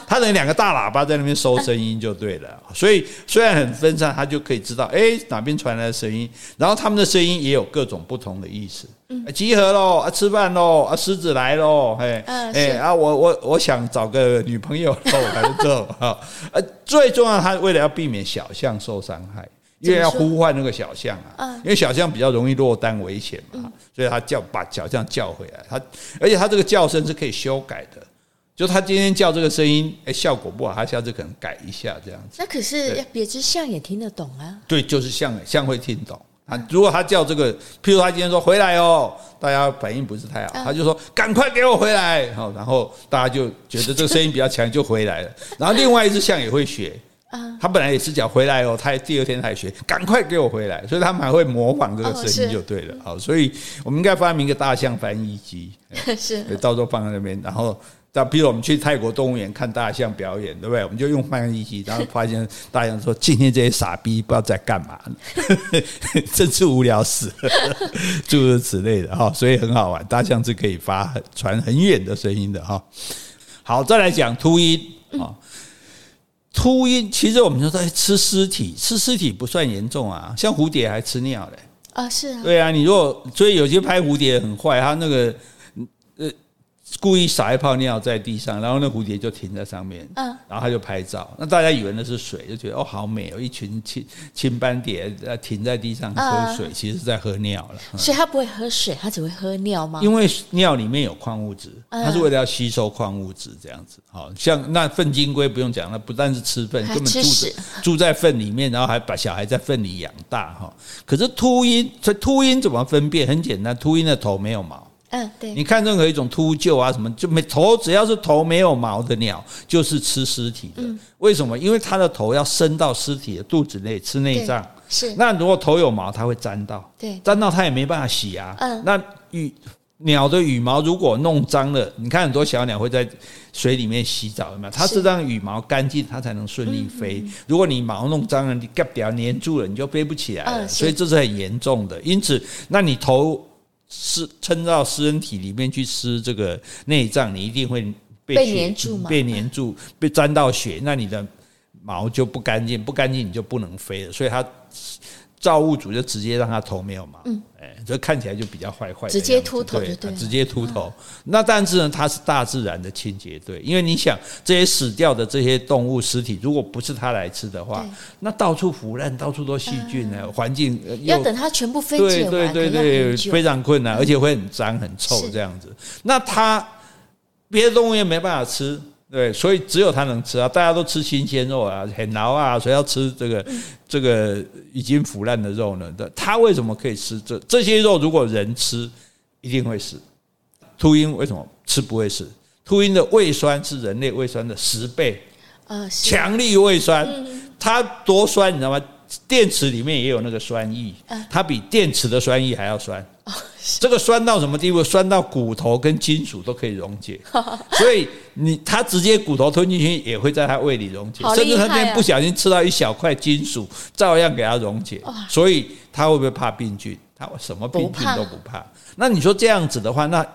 S1: 它等于两个大喇叭在那边收声音就对了。所以虽然很分散，它就可以知道，哎，哪边传来的声音，然后他们的声音也有各种不同的意思。集合喽！啊，吃饭喽！啊，狮子来喽！嘿，哎啊，我我我想找个女朋友喽，还是这啊？呃，最重要，他为了要避免小象受伤害，因为要呼唤那个小象啊，因为小象比较容易落单危险嘛，所以他叫把小象叫回来。他而且他这个叫声是可以修改的，就他今天叫这个声音，哎，效果不好，他下次可能改一下这样子。
S2: 那可是别只象也听得懂啊？
S1: 对，就是象象会听懂。啊，如果他叫这个，譬如他今天说回来哦，大家反应不是太好，他就说赶快给我回来，好，然后大家就觉得这个声音比较强，就回来了。[laughs] 然后另外一只象也会学，他本来也是讲回来哦，他第二天他也学赶快给我回来，所以他们还会模仿这个声音就对了。好，所以我们应该发明一个大象翻译机，[laughs] 是，到时候放在那边，然后。那比如我们去泰国动物园看大象表演，对不对？我们就用翻译机，然后发现大象说：“今天这些傻逼不知道在干嘛呢，[laughs] 真是无聊死了。”诸如此类的哈，所以很好玩。大象是可以发传很远的声音的哈。好，再来讲秃鹰啊，秃鹰其实我们说在吃尸体，吃尸体不算严重啊，像蝴蝶还吃尿嘞
S2: 啊，是啊，
S1: 对啊，你如果所以有些拍蝴蝶很坏，它那个。故意撒一泡尿在地上，然后那蝴蝶就停在上面，嗯，然后他就拍照。那大家以为那是水，就觉得哦好美哦，一群青青斑蝶呃停在地上喝水，其实是在喝尿了。
S2: 所以它不会喝水，它只会喝尿吗？
S1: 因为尿里面有矿物质，它是为了要吸收矿物质这样子。好像那粪金龟不用讲，那不但是吃粪，根本住在住在粪里面，然后还把小孩在粪里养大哈。可是秃鹰，这秃鹰怎么分辨？很简单，秃鹰的头没有毛。嗯，对。你看任何一种秃鹫啊，什么就没头，只要是头没有毛的鸟，就是吃尸体的。为什么？因为它的头要伸到尸体的肚子内吃内脏。是。那如果头有毛，它会粘到。对。粘到它也没办法洗啊。嗯。那羽鸟的羽毛如果弄脏了，你看很多小鸟会在水里面洗澡，有没有？它是让羽毛干净，它才能顺利飞。如果你毛弄脏了，你夹掉粘住了，你就飞不起来了。所以这是很严重的。因此，那你头。是撑到尸体里面去吃这个内脏，你一定会被
S2: 被黏住嘛？
S1: 被粘住，被沾到血，那你的毛就不干净，不干净你就不能飞了，所以它。造物主就直接让他头没有毛，嗯，哎，所以看起来就比较坏坏，
S2: 直接秃头，对，
S1: 直接秃头。那但是呢，它是大自然的清洁队，因为你想这些死掉的这些动物尸体，如果不是它来吃的话，那到处腐烂，到处都细菌呢，环境
S2: 要等它全部分解完，
S1: 对对对对，非常困难，而且会很脏很臭这样子。那它别的动物也没办法吃。对，所以只有他能吃啊！大家都吃新鲜肉啊，很挠啊，所以要吃这个这个已经腐烂的肉呢？他为什么可以吃这这些肉？如果人吃，一定会死。秃鹰为什么吃不会死？秃鹰的胃酸是人类胃酸的十倍，呃，强力胃酸，它多酸你知道吗？电池里面也有那个酸液，它比电池的酸液还要酸。这个酸到什么地步？酸到骨头跟金属都可以溶解，[laughs] 所以你它直接骨头吞进去也会在它胃里溶解，甚至它那边不小心吃到一小块金属，照样给它溶解。所以它会不会怕病菌？它什么病菌都不怕。那你说这样子的话，那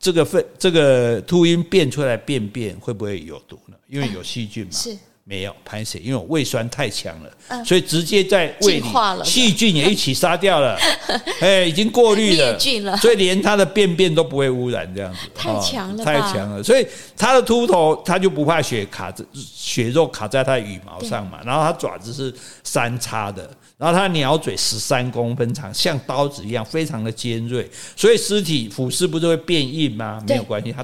S1: 这个粪这个秃鹰变出来便便会不会有毒呢？因为有细菌嘛。是。没有排水，因为我胃酸太强了，嗯、所以直接在胃里细菌也一起杀掉了，[laughs] 哎，已经过滤了，了。所以连它的便便都不会污染，这样子
S2: 太强了，
S1: 太强了，所以它的秃头它就不怕血卡着血肉卡在它的羽毛上嘛，然后它爪子是三叉的，然后它的鸟嘴十三公分长，像刀子一样，非常的尖锐，所以尸体腐尸不是会变硬吗？没有关系，它。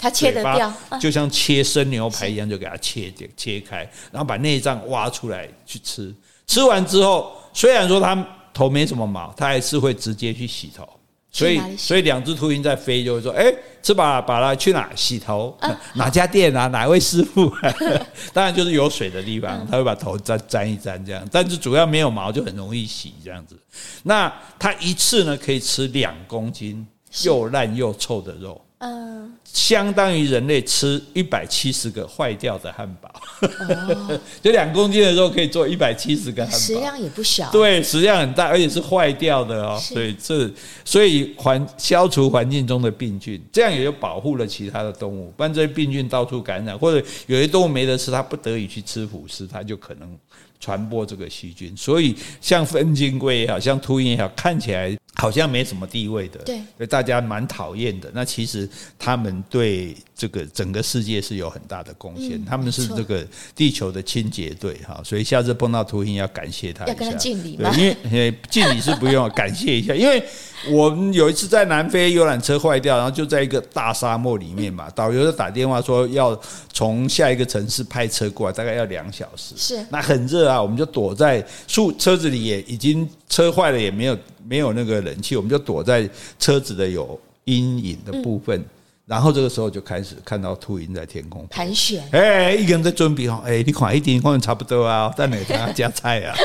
S2: 它切得掉，
S1: 就像切生牛排一样，就给它切掉、切开，然后把内脏挖出来去吃。吃完之后，虽然说它头没什么毛，它还是会直接去洗头。所以，所以两只秃鹰在飞，就会说：“哎，吃饱了，饱了，去哪洗头？哪家店啊？哪位师傅？[laughs] 当然就是有水的地方，他会把头沾沾一沾这样。但是主要没有毛，就很容易洗这样子。那它一次呢，可以吃两公斤又烂又臭的肉。”嗯，相当于人类吃一百七十个坏掉的汉堡，哦，[laughs] 就两公斤的肉可以做一百七十个汉堡，
S2: 食量也不小。
S1: 对，食量很大，而且是坏掉的哦。所以这，所以环消除环境中的病菌，这样也就保护了其他的动物。不然这些病菌到处感染，或者有些动物没得吃，它不得已去吃腐食，它就可能传播这个细菌。所以像粪金龟也好，像秃鹰也好，看起来。好像没什么地位的，对，所以大家蛮讨厌的。那其实他们对这个整个世界是有很大的贡献，嗯、他们是这个地球的清洁队哈。所以下次碰到秃鹰要感谢他一下，要跟他敬礼吗？因为敬礼是不用，感谢一下。因为我们有一次在南非游览车坏掉，然后就在一个大沙漠里面嘛，导游就打电话说要从下一个城市派车过来，大概要两小时。是，那很热啊，我们就躲在树车子里，也已经车坏了，也没有。没有那个冷气，我们就躲在车子的有阴影的部分，嗯、然后这个时候就开始看到秃鹰在天空盘旋。哎，一个人在准备哦，哎，你看一点可能差不多啊，但哪个加菜啊？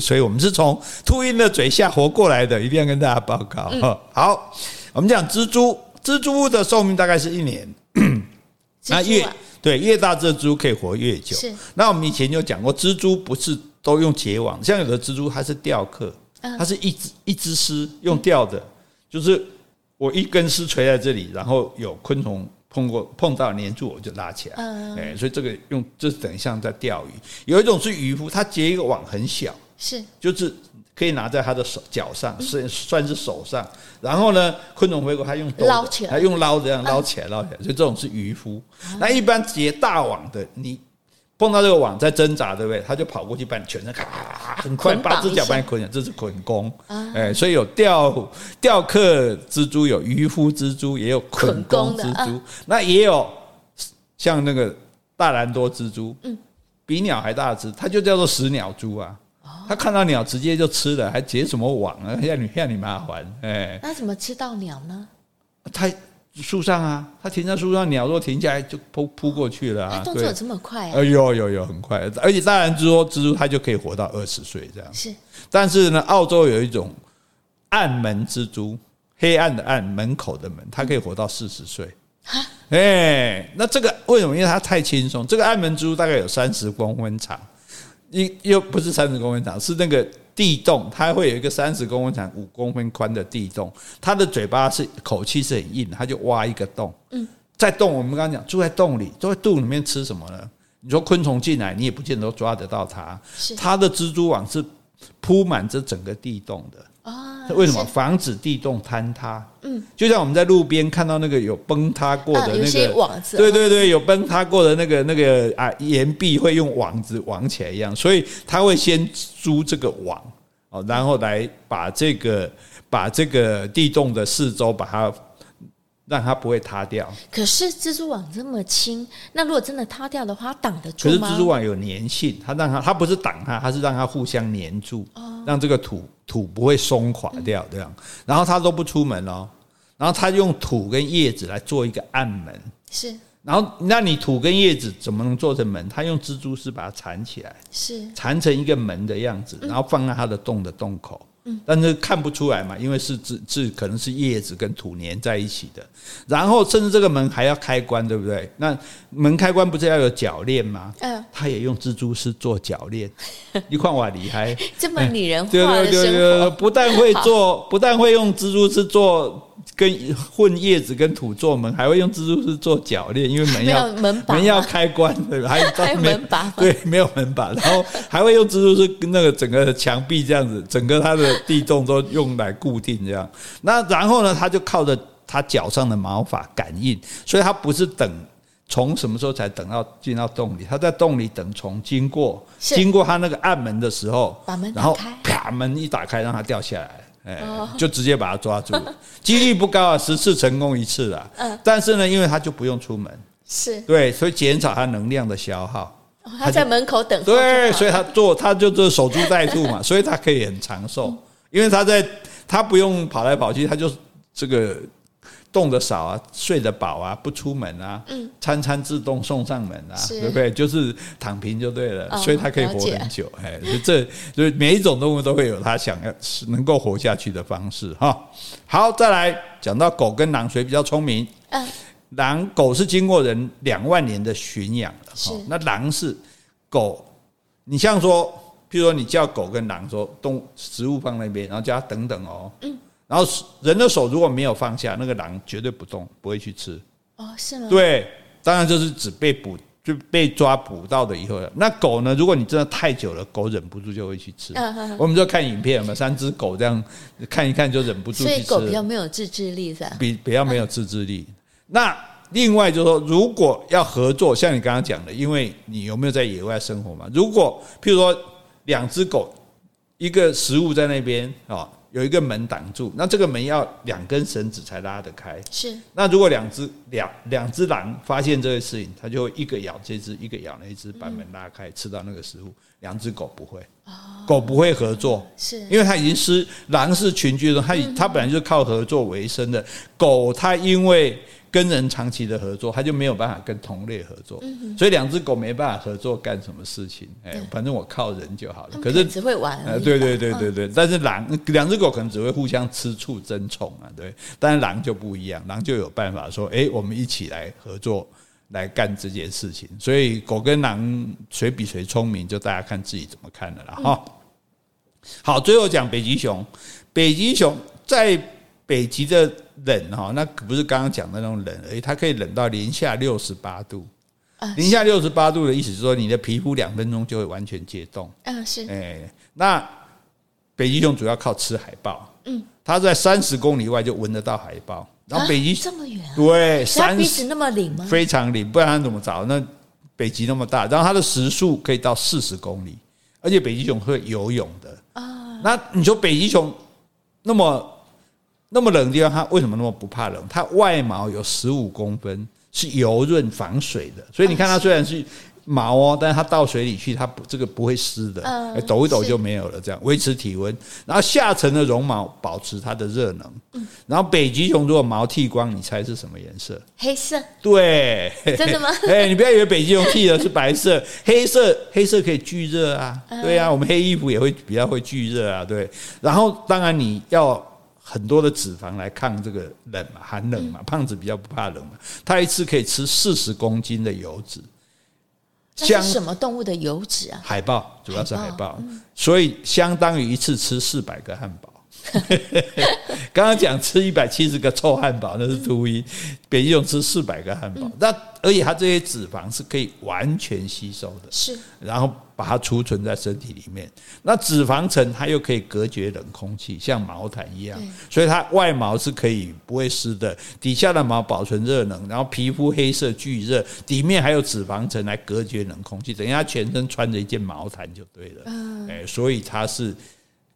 S1: 所以我们是从秃鹰的嘴下活过来的，一定要跟大家报告。嗯、好，我们讲蜘蛛，蜘蛛的寿命大概是一年。那越对越大，这蜘蛛可以活越久。是。那我们以前就讲过，蜘蛛不是都用结网，像有的蜘蛛它是钓客。它是一只一只丝用吊的，就是我一根丝垂在这里，然后有昆虫碰过碰到黏住我就拉起来，哎，所以这个用这是等于像在钓鱼。有一种是渔夫，他结一个网很小，是就是可以拿在他的手脚上，是算是手上。然后呢，昆虫回国，他用捞起来，他用捞这样捞起来捞起来，所以这种是渔夫。那一般结大网的你。碰到这个网在挣扎，对不对？他就跑过去把你全身咔，很快八只脚把你捆起来，这是捆工。哎，所以有钓钓客蜘蛛，有渔夫蜘蛛，也有捆工蜘蛛。那也有像那个大兰多蜘蛛，嗯，比鸟还大只，它就叫做食鸟蛛啊。它看到鸟直接就吃了，还结什么网啊？让你让你麻烦。哎，
S2: 那怎么吃到鸟呢？
S1: 它。树上啊，它停在树上，鸟若停下来就扑扑过去了啊！
S2: 动作有这么快啊？
S1: 哎呦呦呦，很快！而且当然，蜘蛛蜘蛛它就可以活到二十岁这样。是，但是呢，澳洲有一种暗门蜘蛛，黑暗的暗，门口的门，它可以活到四十岁。哈，哎，那这个为什么？因为它太轻松。这个暗门蜘蛛大概有三十公分长，又又不是三十公分长，是那个。地洞，它会有一个三十公分长、五公分宽的地洞。它的嘴巴是口气是很硬，它就挖一个洞。嗯，在洞，我们刚刚讲住在洞里，住在洞里面吃什么呢？你说昆虫进来，你也不见得抓得到它。
S2: 是
S1: 它的蜘蛛网是铺满这整个地洞的。
S2: 啊，
S1: 为什么？防止地洞坍塌？嗯，就像我们在路边看到那个有崩塌过的那个
S2: 网子，
S1: 对对对，有崩塌过的那个那个啊岩壁会用网子网起来一样，所以他会先租这个网哦，然后来把这个把这个地洞的四周把它让它不会塌掉。
S2: 可是蜘蛛网这么轻，那如果真的塌掉的话，挡得住吗？
S1: 可是蜘蛛网有粘性，它让它它不是挡它，它是让它互相粘住，让这个土。土不会松垮掉，这样，然后它都不出门哦，然后它用土跟叶子来做一个暗门，
S2: 是，
S1: 然后那你土跟叶子怎么能做成门？他用蜘蛛丝把它缠起来，
S2: 是，
S1: 缠成一个门的样子，然后放在它的洞的洞口。嗯，但是看不出来嘛，因为是是是可能是叶子跟土粘在一起的，然后甚至这个门还要开关，对不对？那门开关不是要有铰链吗？嗯，他也用蜘蛛丝做铰链，[laughs] 你看我厉害，[laughs]
S2: 这么拟人化
S1: 的 [laughs] 生活，对对对对，不但会做，不但会用蜘蛛丝做。跟混叶子跟土做门，还会用蜘蛛丝做铰链，因为门要
S2: 门
S1: 门要开关，对吧？还有 [laughs]
S2: 还有门把，
S1: 对，没有门把，然后还会用蜘蛛丝跟那个整个墙壁这样子，整个它的地洞都用来固定这样。那然后呢，他就靠着他脚上的毛发感应，所以他不是等虫什么时候才等到进到洞里，他在洞里等虫经过，经过他那个暗门的时候，
S2: 把门
S1: 然后啪门一打开，让它掉下来。哎，就直接把它抓住，[laughs] 几率不高啊，十次成功一次啦。嗯，但是呢，因为他就不用出门，
S2: 是。
S1: 对，所以减少他能量的消耗。
S2: 他在门口等，
S1: 对，所以他做，他就是守株待兔嘛，所以他可以很长寿，因为他在他不用跑来跑去，他就这个。动得少啊，睡得饱啊，不出门啊，嗯，餐餐自动送上门啊，对不对？就是躺平就对了，所以它可以活很久。哎，这所以每一种动物都会有它想要能够活下去的方式哈。好，再来讲到狗跟狼，谁比较聪明？嗯，狼狗是经过人两万年的驯养的，哈那狼是狗，你像说，譬如说你叫狗跟狼说，动食物放那边，然后叫它等等哦，嗯。然后人的手如果没有放下，那个狼绝对不动，不会去吃。
S2: 哦，是吗？
S1: 对，当然就是指被捕就被抓捕到的以后。那狗呢？如果你真的太久了，狗忍不住就会去吃。嗯、我们就看影片嘛，三只狗这样看一看就忍不住去吃。
S2: 所以狗比较没有自制力是吧？
S1: 比比较没有自制力。嗯、那另外就是说，如果要合作，像你刚刚讲的，因为你有没有在野外生活嘛？如果譬如说两只狗，一个食物在那边啊。有一个门挡住，那这个门要两根绳子才拉得开。
S2: 是。
S1: 那如果两只两两只狼发现这个事情，它就会一个咬这只，一个咬那只，把门拉开，吃到那个食物。两只狗不会，狗不会合作，是因为它已经是狼是群居的，它它本来就是靠合作为生的。狗它因为。跟人长期的合作，他就没有办法跟同类合作，嗯、所以两只狗没办法合作干什么事情。哎，反正我靠人就好了。可是
S2: 只会玩。
S1: 呃，对对对对对。但是狼，两只狗可能只会互相吃醋争宠啊，对。但是狼就不一样，狼就有办法说，哎，我们一起来合作来干这件事情。所以狗跟狼谁比谁聪明，就大家看自己怎么看的了哈。好，最后讲北极熊，北极熊在。北极的冷哈，那可不是刚刚讲的那种冷而已，它可以冷到零下六十八度。零下六十八度的意思是说，你的皮肤两分钟就会完全解冻。
S2: 嗯，是。
S1: 哎，那北极熊主要靠吃海豹。嗯，它在三十公里外就闻得到海豹。然后北极
S2: 这么远？
S1: 对，
S2: 三鼻子那么灵吗？
S1: 非常灵，不然它怎么找？那北极那么大，然后它的时速可以到四十公里，而且北极熊会游泳的。啊，那你说北极熊那么？那么冷的地方，它为什么那么不怕冷？它外毛有十五公分，是油润防水的，所以你看它虽然是毛哦，但是它到水里去，它不这个不会湿的，抖一抖就没有了，这样维持体温。然后下层的绒毛保持它的热能。然后北极熊如果毛剃光，你猜是什么颜色？
S2: 黑色。
S1: 对，
S2: 真的吗？[laughs]
S1: 哎，你不要以为北极熊剃的是白色，黑色，黑色可以聚热啊。对啊，我们黑衣服也会比较会聚热啊。对，然后当然你要。很多的脂肪来抗这个冷嘛，寒冷嘛，胖子比较不怕冷嘛。他一次可以吃四十公斤的油脂。
S2: 像什么动物的油脂啊？
S1: 海豹主要是海豹，所以相当于一次吃四百个汉堡。[laughs] 刚刚讲吃一百七十个臭汉堡，那是秃鹰。北极熊吃四百个汉堡，那而且它这些脂肪是可以完全吸收的，
S2: 是，
S1: 然后把它储存在身体里面。那脂肪层它又可以隔绝冷空气，像毛毯一样，所以它外毛是可以不会湿的，底下的毛保存热能，然后皮肤黑色聚热，里面还有脂肪层来隔绝冷空气，等于它全身穿着一件毛毯就对了。哎，所以它是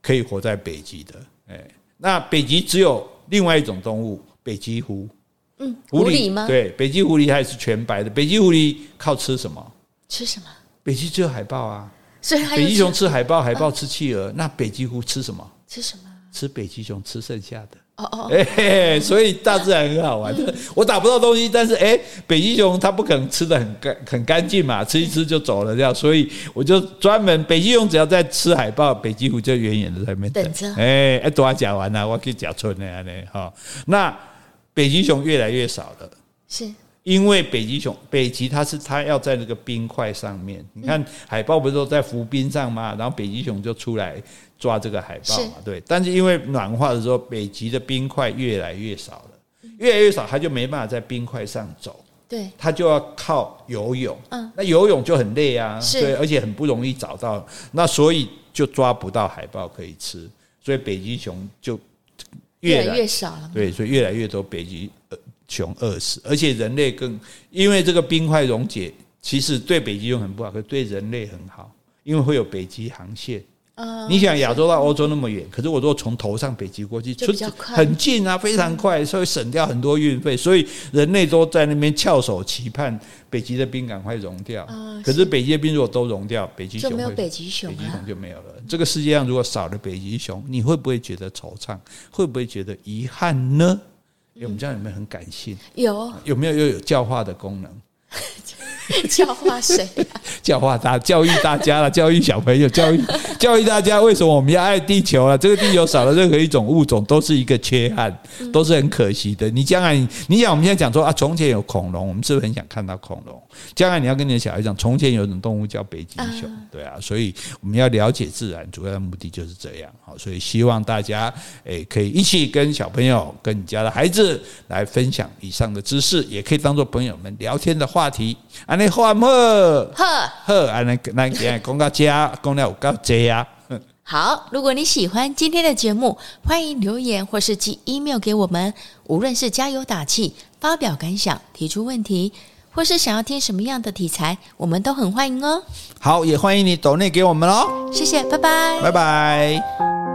S1: 可以活在北极的。哎，那北极只有另外一种动物，北极狐。
S2: 嗯，狐狸吗？
S1: 对，北极狐狸它也是全白的。北极狐狸靠吃什么？
S2: 吃什么？
S1: 北极只有海豹啊。[laughs]
S2: 所以
S1: 北极熊吃海豹，海豹吃企鹅。那北极狐吃什么？
S2: 吃什么？
S1: 吃北极熊吃剩下的。
S2: 哦哦。
S1: 哎，所以大自然很好玩的。我打不到东西，但是哎，北极熊它不可能吃的很干很干净嘛，吃一吃就走了这样。所以我就专门北极熊只要在吃海豹，北极狐就远远的在那边等着。哎哎，等我讲完了，我可以讲春的呢。哈，那。北极熊越来越少了，
S2: 是
S1: 因为北极熊北极它是它要在那个冰块上面。你看海豹不是都在浮冰上吗？然后北极熊就出来抓这个海豹嘛，对。但是因为暖化的时候，北极的冰块越来越少了，越来越少，它就没办法在冰块上走，
S2: 对，
S1: 它就要靠游泳。嗯，那游泳就很累啊，对，而且很不容易找到，那所以就抓不到海豹可以吃，所以北极熊就。
S2: 越来越少了，
S1: 对，所以越来越多北极熊饿死，而且人类更因为这个冰块溶解，其实对北极熊很不好，可是对人类很好，因为会有北极航线。Uh, 你想亚洲到欧洲那么远，可是我如果从头上北极过去，就很近啊，非常快，所以省掉很多运费。所以人类都在那边翘首期盼北极的冰赶快融掉。Uh, 可是北极的冰如果都融掉，北极熊就没有北极熊，北极熊就没有了。这个世界上如果少了北极熊，你会不会觉得惆怅？会不会觉得遗憾呢？我们这样有没有很感性？
S2: 有，
S1: 有没有又有教化的功能？[laughs]
S2: 教化谁、啊？
S1: 教化大，教育大家了，[laughs] 教育小朋友，教育教育大家，为什么我们要爱地球啊？这个地球少了任何一种物种，都是一个缺憾，都是很可惜的。你将来，你想我们现在讲说啊，从前有恐龙，我们是不是很想看到恐龙？将来你要跟你的小孩讲，从前有一种动物叫北极熊，对啊，所以我们要了解自然，主要的目的就是这样。好，所以希望大家诶可以一起跟小朋友、跟你家的孩子来分享以上的知识，也可以当做朋友们聊天的话题。安尼好唔好？好，好，安尼咱今日讲到这，[laughs] 讲了有够多啊。[laughs]
S2: 好，如果你喜欢今天的节目，欢迎留言或是寄 email 给我们。无论是加油打气、发表感想、提出问题，或是想要听什么样的题材，我们都很欢迎哦。
S1: 好，也欢迎你抖内给我们哦。
S2: 谢谢，拜拜，
S1: 拜拜。